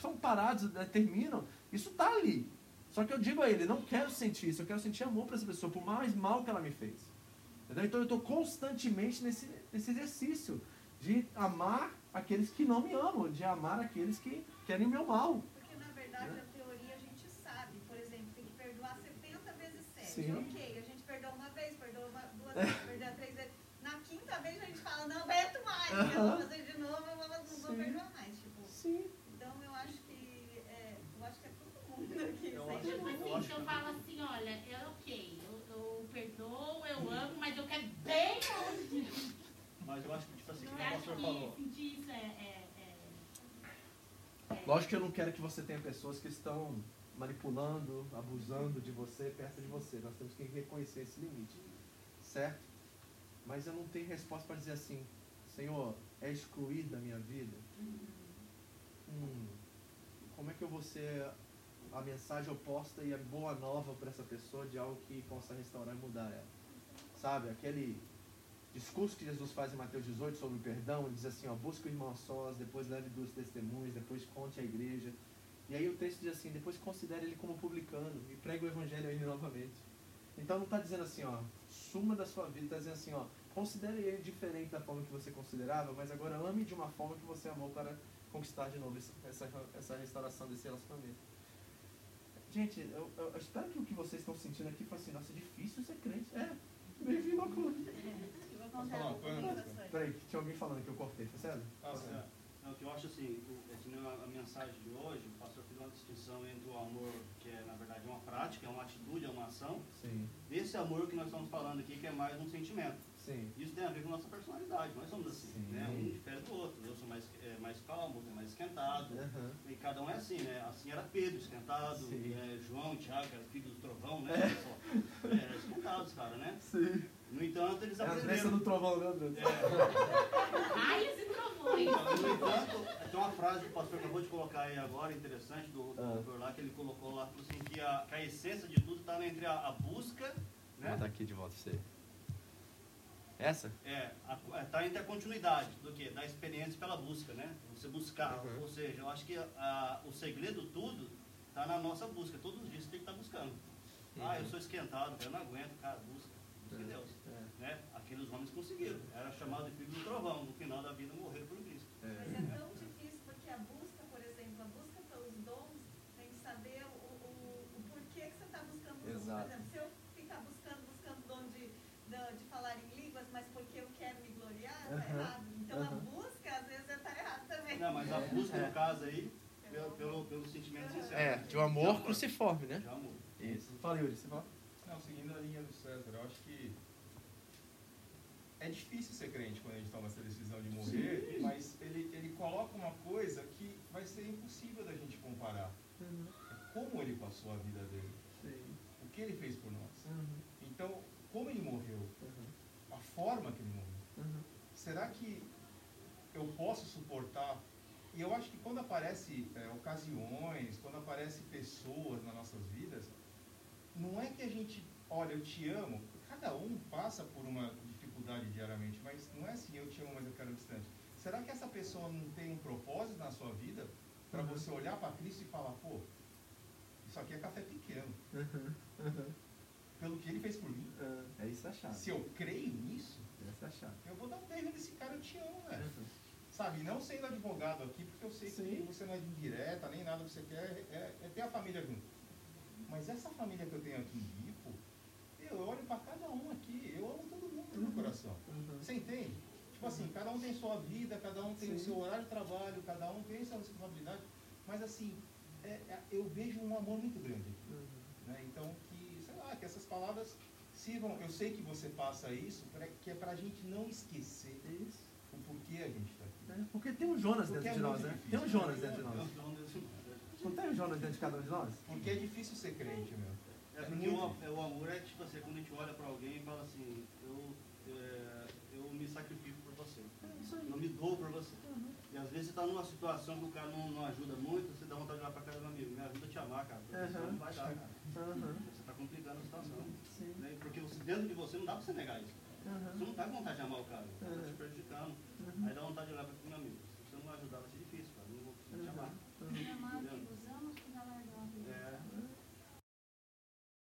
são parados, né, terminam, isso está ali. Só que eu digo a ele, não quero sentir isso, eu quero sentir amor para essa pessoa, por mais mal que ela me fez. Entendeu? Então eu estou constantemente nesse, nesse exercício de amar aqueles que não me amam, de amar aqueles que querem meu mal. Porque na verdade Né? a teoria a gente sabe, por exemplo, tem que perdoar 70 vezes 7. Sim. Ok, a gente perdoa uma vez, perdoa uma, duas vezes, perdoa três vezes. Na quinta vez a gente fala, não aguento mais, eu vou fazer de novo, eu vou, não vou Sim. perdoar mais. Tipo, Sim. então eu acho que é, eu acho que é todo mundo aqui. Eu sem acho- Tipo dúvida. assim, se eu falo assim, olha, é ok, eu, eu perdoo, eu amo, mas eu quero bem longe. Mas eu acho que, tipo assim, como o pastor falou. é... é, é, é Lógico que eu não quero que você tenha pessoas que estão manipulando, abusando de você perto de você. Nós temos que reconhecer esse limite. Certo? Mas eu não tenho resposta para dizer assim, Senhor, é excluir da minha vida? Hum, como é que eu vou ser a mensagem oposta e a boa nova para essa pessoa de algo que possa restaurar e mudar ela? Sabe, aquele discurso que Jesus faz em Mateus 18 sobre o perdão, ele diz assim, ó, busca o irmão a sós, depois leve duas testemunhas, depois conte à igreja. E aí o texto diz assim, depois considere ele como publicano e pregue o evangelho a ele novamente. Então não está dizendo assim, ó, suma da sua vida, está dizendo assim, ó, considere ele diferente da forma que você considerava, mas agora ame de uma forma que você amou para conquistar de novo essa, essa restauração desse relacionamento. Gente, eu, eu- espero que o que vocês estão sentindo aqui assim, nossa, é difícil ser crente. É, bem-vindo ao clube. [laughs] Eu vou contar falar um uma. Peraí, tinha alguém falando que eu cortei, foi sério? Tá certo. Não, que eu acho assim, é que a, a mensagem de hoje, o pastor fez uma distinção entre o amor, que é na verdade uma prática, é uma atitude, é uma ação, Sim, desse amor que nós estamos falando aqui, que é mais um sentimento. Sim. Isso tem a ver com a nossa personalidade, nós somos assim, Sim. né? Um difere do outro. Eu sou mais, é, mais calmo, outro é mais esquentado. Aham. E cada um é assim, né? Assim era Pedro, esquentado, é, João, Tiago, era filho do trovão, né? Só, é, eram esquentados, cara, né? Sim. No entanto, eles É a Andressa aprenderam. do trovão, né, Andressa? É, Raios e trovões. no entanto, tem uma frase que o pastor acabou de colocar aí agora, interessante, do, do Ah. autor lá, que ele colocou lá, assim, que a, que a essência de tudo está entre a, a busca, Vou né? botar aqui de volta pra você. Essa? É, está entre a continuidade do que? Da experiência pela busca, né? Você buscar. Uhum. Ou seja, eu acho que a- o segredo tudo está na nossa busca. Todos os dias você tem que estar buscando. Ah, eu sou esquentado, eu não aguento, cara, busca. que Deus. É, Né? Aqueles homens conseguiram. Era chamado de filho do trovão. No final da vida morreram por Cristo. Mas é. é tão difícil porque a busca, por exemplo, a busca pelos dons, tem que saber o, o, o porquê que você está buscando o dom. Exato. Por exemplo, se eu ficar buscando, buscando o dom de, de, de falar em línguas, mas porque eu quero me gloriar, está Aham, errado. Então a aham. busca, às vezes, está errado também. Não, mas a busca, É. no caso aí, pelo, pelo, pelo sentimento sincero. É, de um amor cruciforme, né? De amor. Isso. Fala, Yuri, você fala? Não, seguindo a linha do César, eu acho que é difícil ser crente quando a gente toma essa decisão de morrer, mas ele, ele coloca uma coisa que vai ser impossível da gente comparar. É como ele passou a vida dele, Sim. o que ele fez por nós. Uhum. Então, como ele morreu, Uhum. a forma que ele morreu. Uhum. Será que eu posso suportar? E eu acho que quando aparece é, ocasiões, quando aparecem pessoas nas nossas vidas, não é que a gente, olha, eu te amo. Cada um passa por uma dificuldade diariamente, mas não é assim, eu te amo, mas eu quero distante. Será que essa pessoa não tem um propósito na sua vida para Uhum. você olhar para Cristo e falar, pô, isso aqui é café pequeno, Uhum. Uhum. pelo que ele fez por mim? Ah, É isso a chave. Se eu creio nisso, Essa é a chave. eu vou dar um beijo nesse cara, eu te amo, velho. Uhum. Sabe, não sendo advogado aqui, porque eu sei que Sim. você não é de indireta, nem nada que você quer, é, é ter a família junto. Mas essa família que eu tenho aqui em Bipo, eu olho para cada um aqui, eu amo todo mundo no meu coração. Uhum. Você entende? Tipo assim, cada um tem sua vida, cada um tem o Sim. seu horário de trabalho, cada um tem sua responsabilidade, mas assim, é- é- eu vejo um amor muito grande aqui. Uhum. Né? Então, que, sei lá, que essas palavras sirvam. Eu sei que você passa isso, pra, que é para a gente não esquecer Isso. o porquê a gente está aqui. É, Porque tem um Jonas Porque dentro é de nós, né? difícil. Tem um Jonas dentro de nós. Não tem um Jonas dentro de cada um de nós? Porque é difícil ser crente, meu. É porque o, é, o amor é tipo assim, quando a gente olha pra alguém e fala assim, eu, é, eu me sacrifico por você. Eu me dou por você. E às vezes você tá numa situação que o cara não, não ajuda muito, você dá vontade de olhar pra cara do amigo, me ajuda a te amar, cara. Porque senão Aham. não vai dar, cara. Aham. Você tá complicando a situação. Sim. Né? Porque você, dentro de você não dá pra você negar isso. Você Aham. não tá com vontade de amar o cara, você tá te prejudicando. Uhum. Aí dá vontade de olhar pra.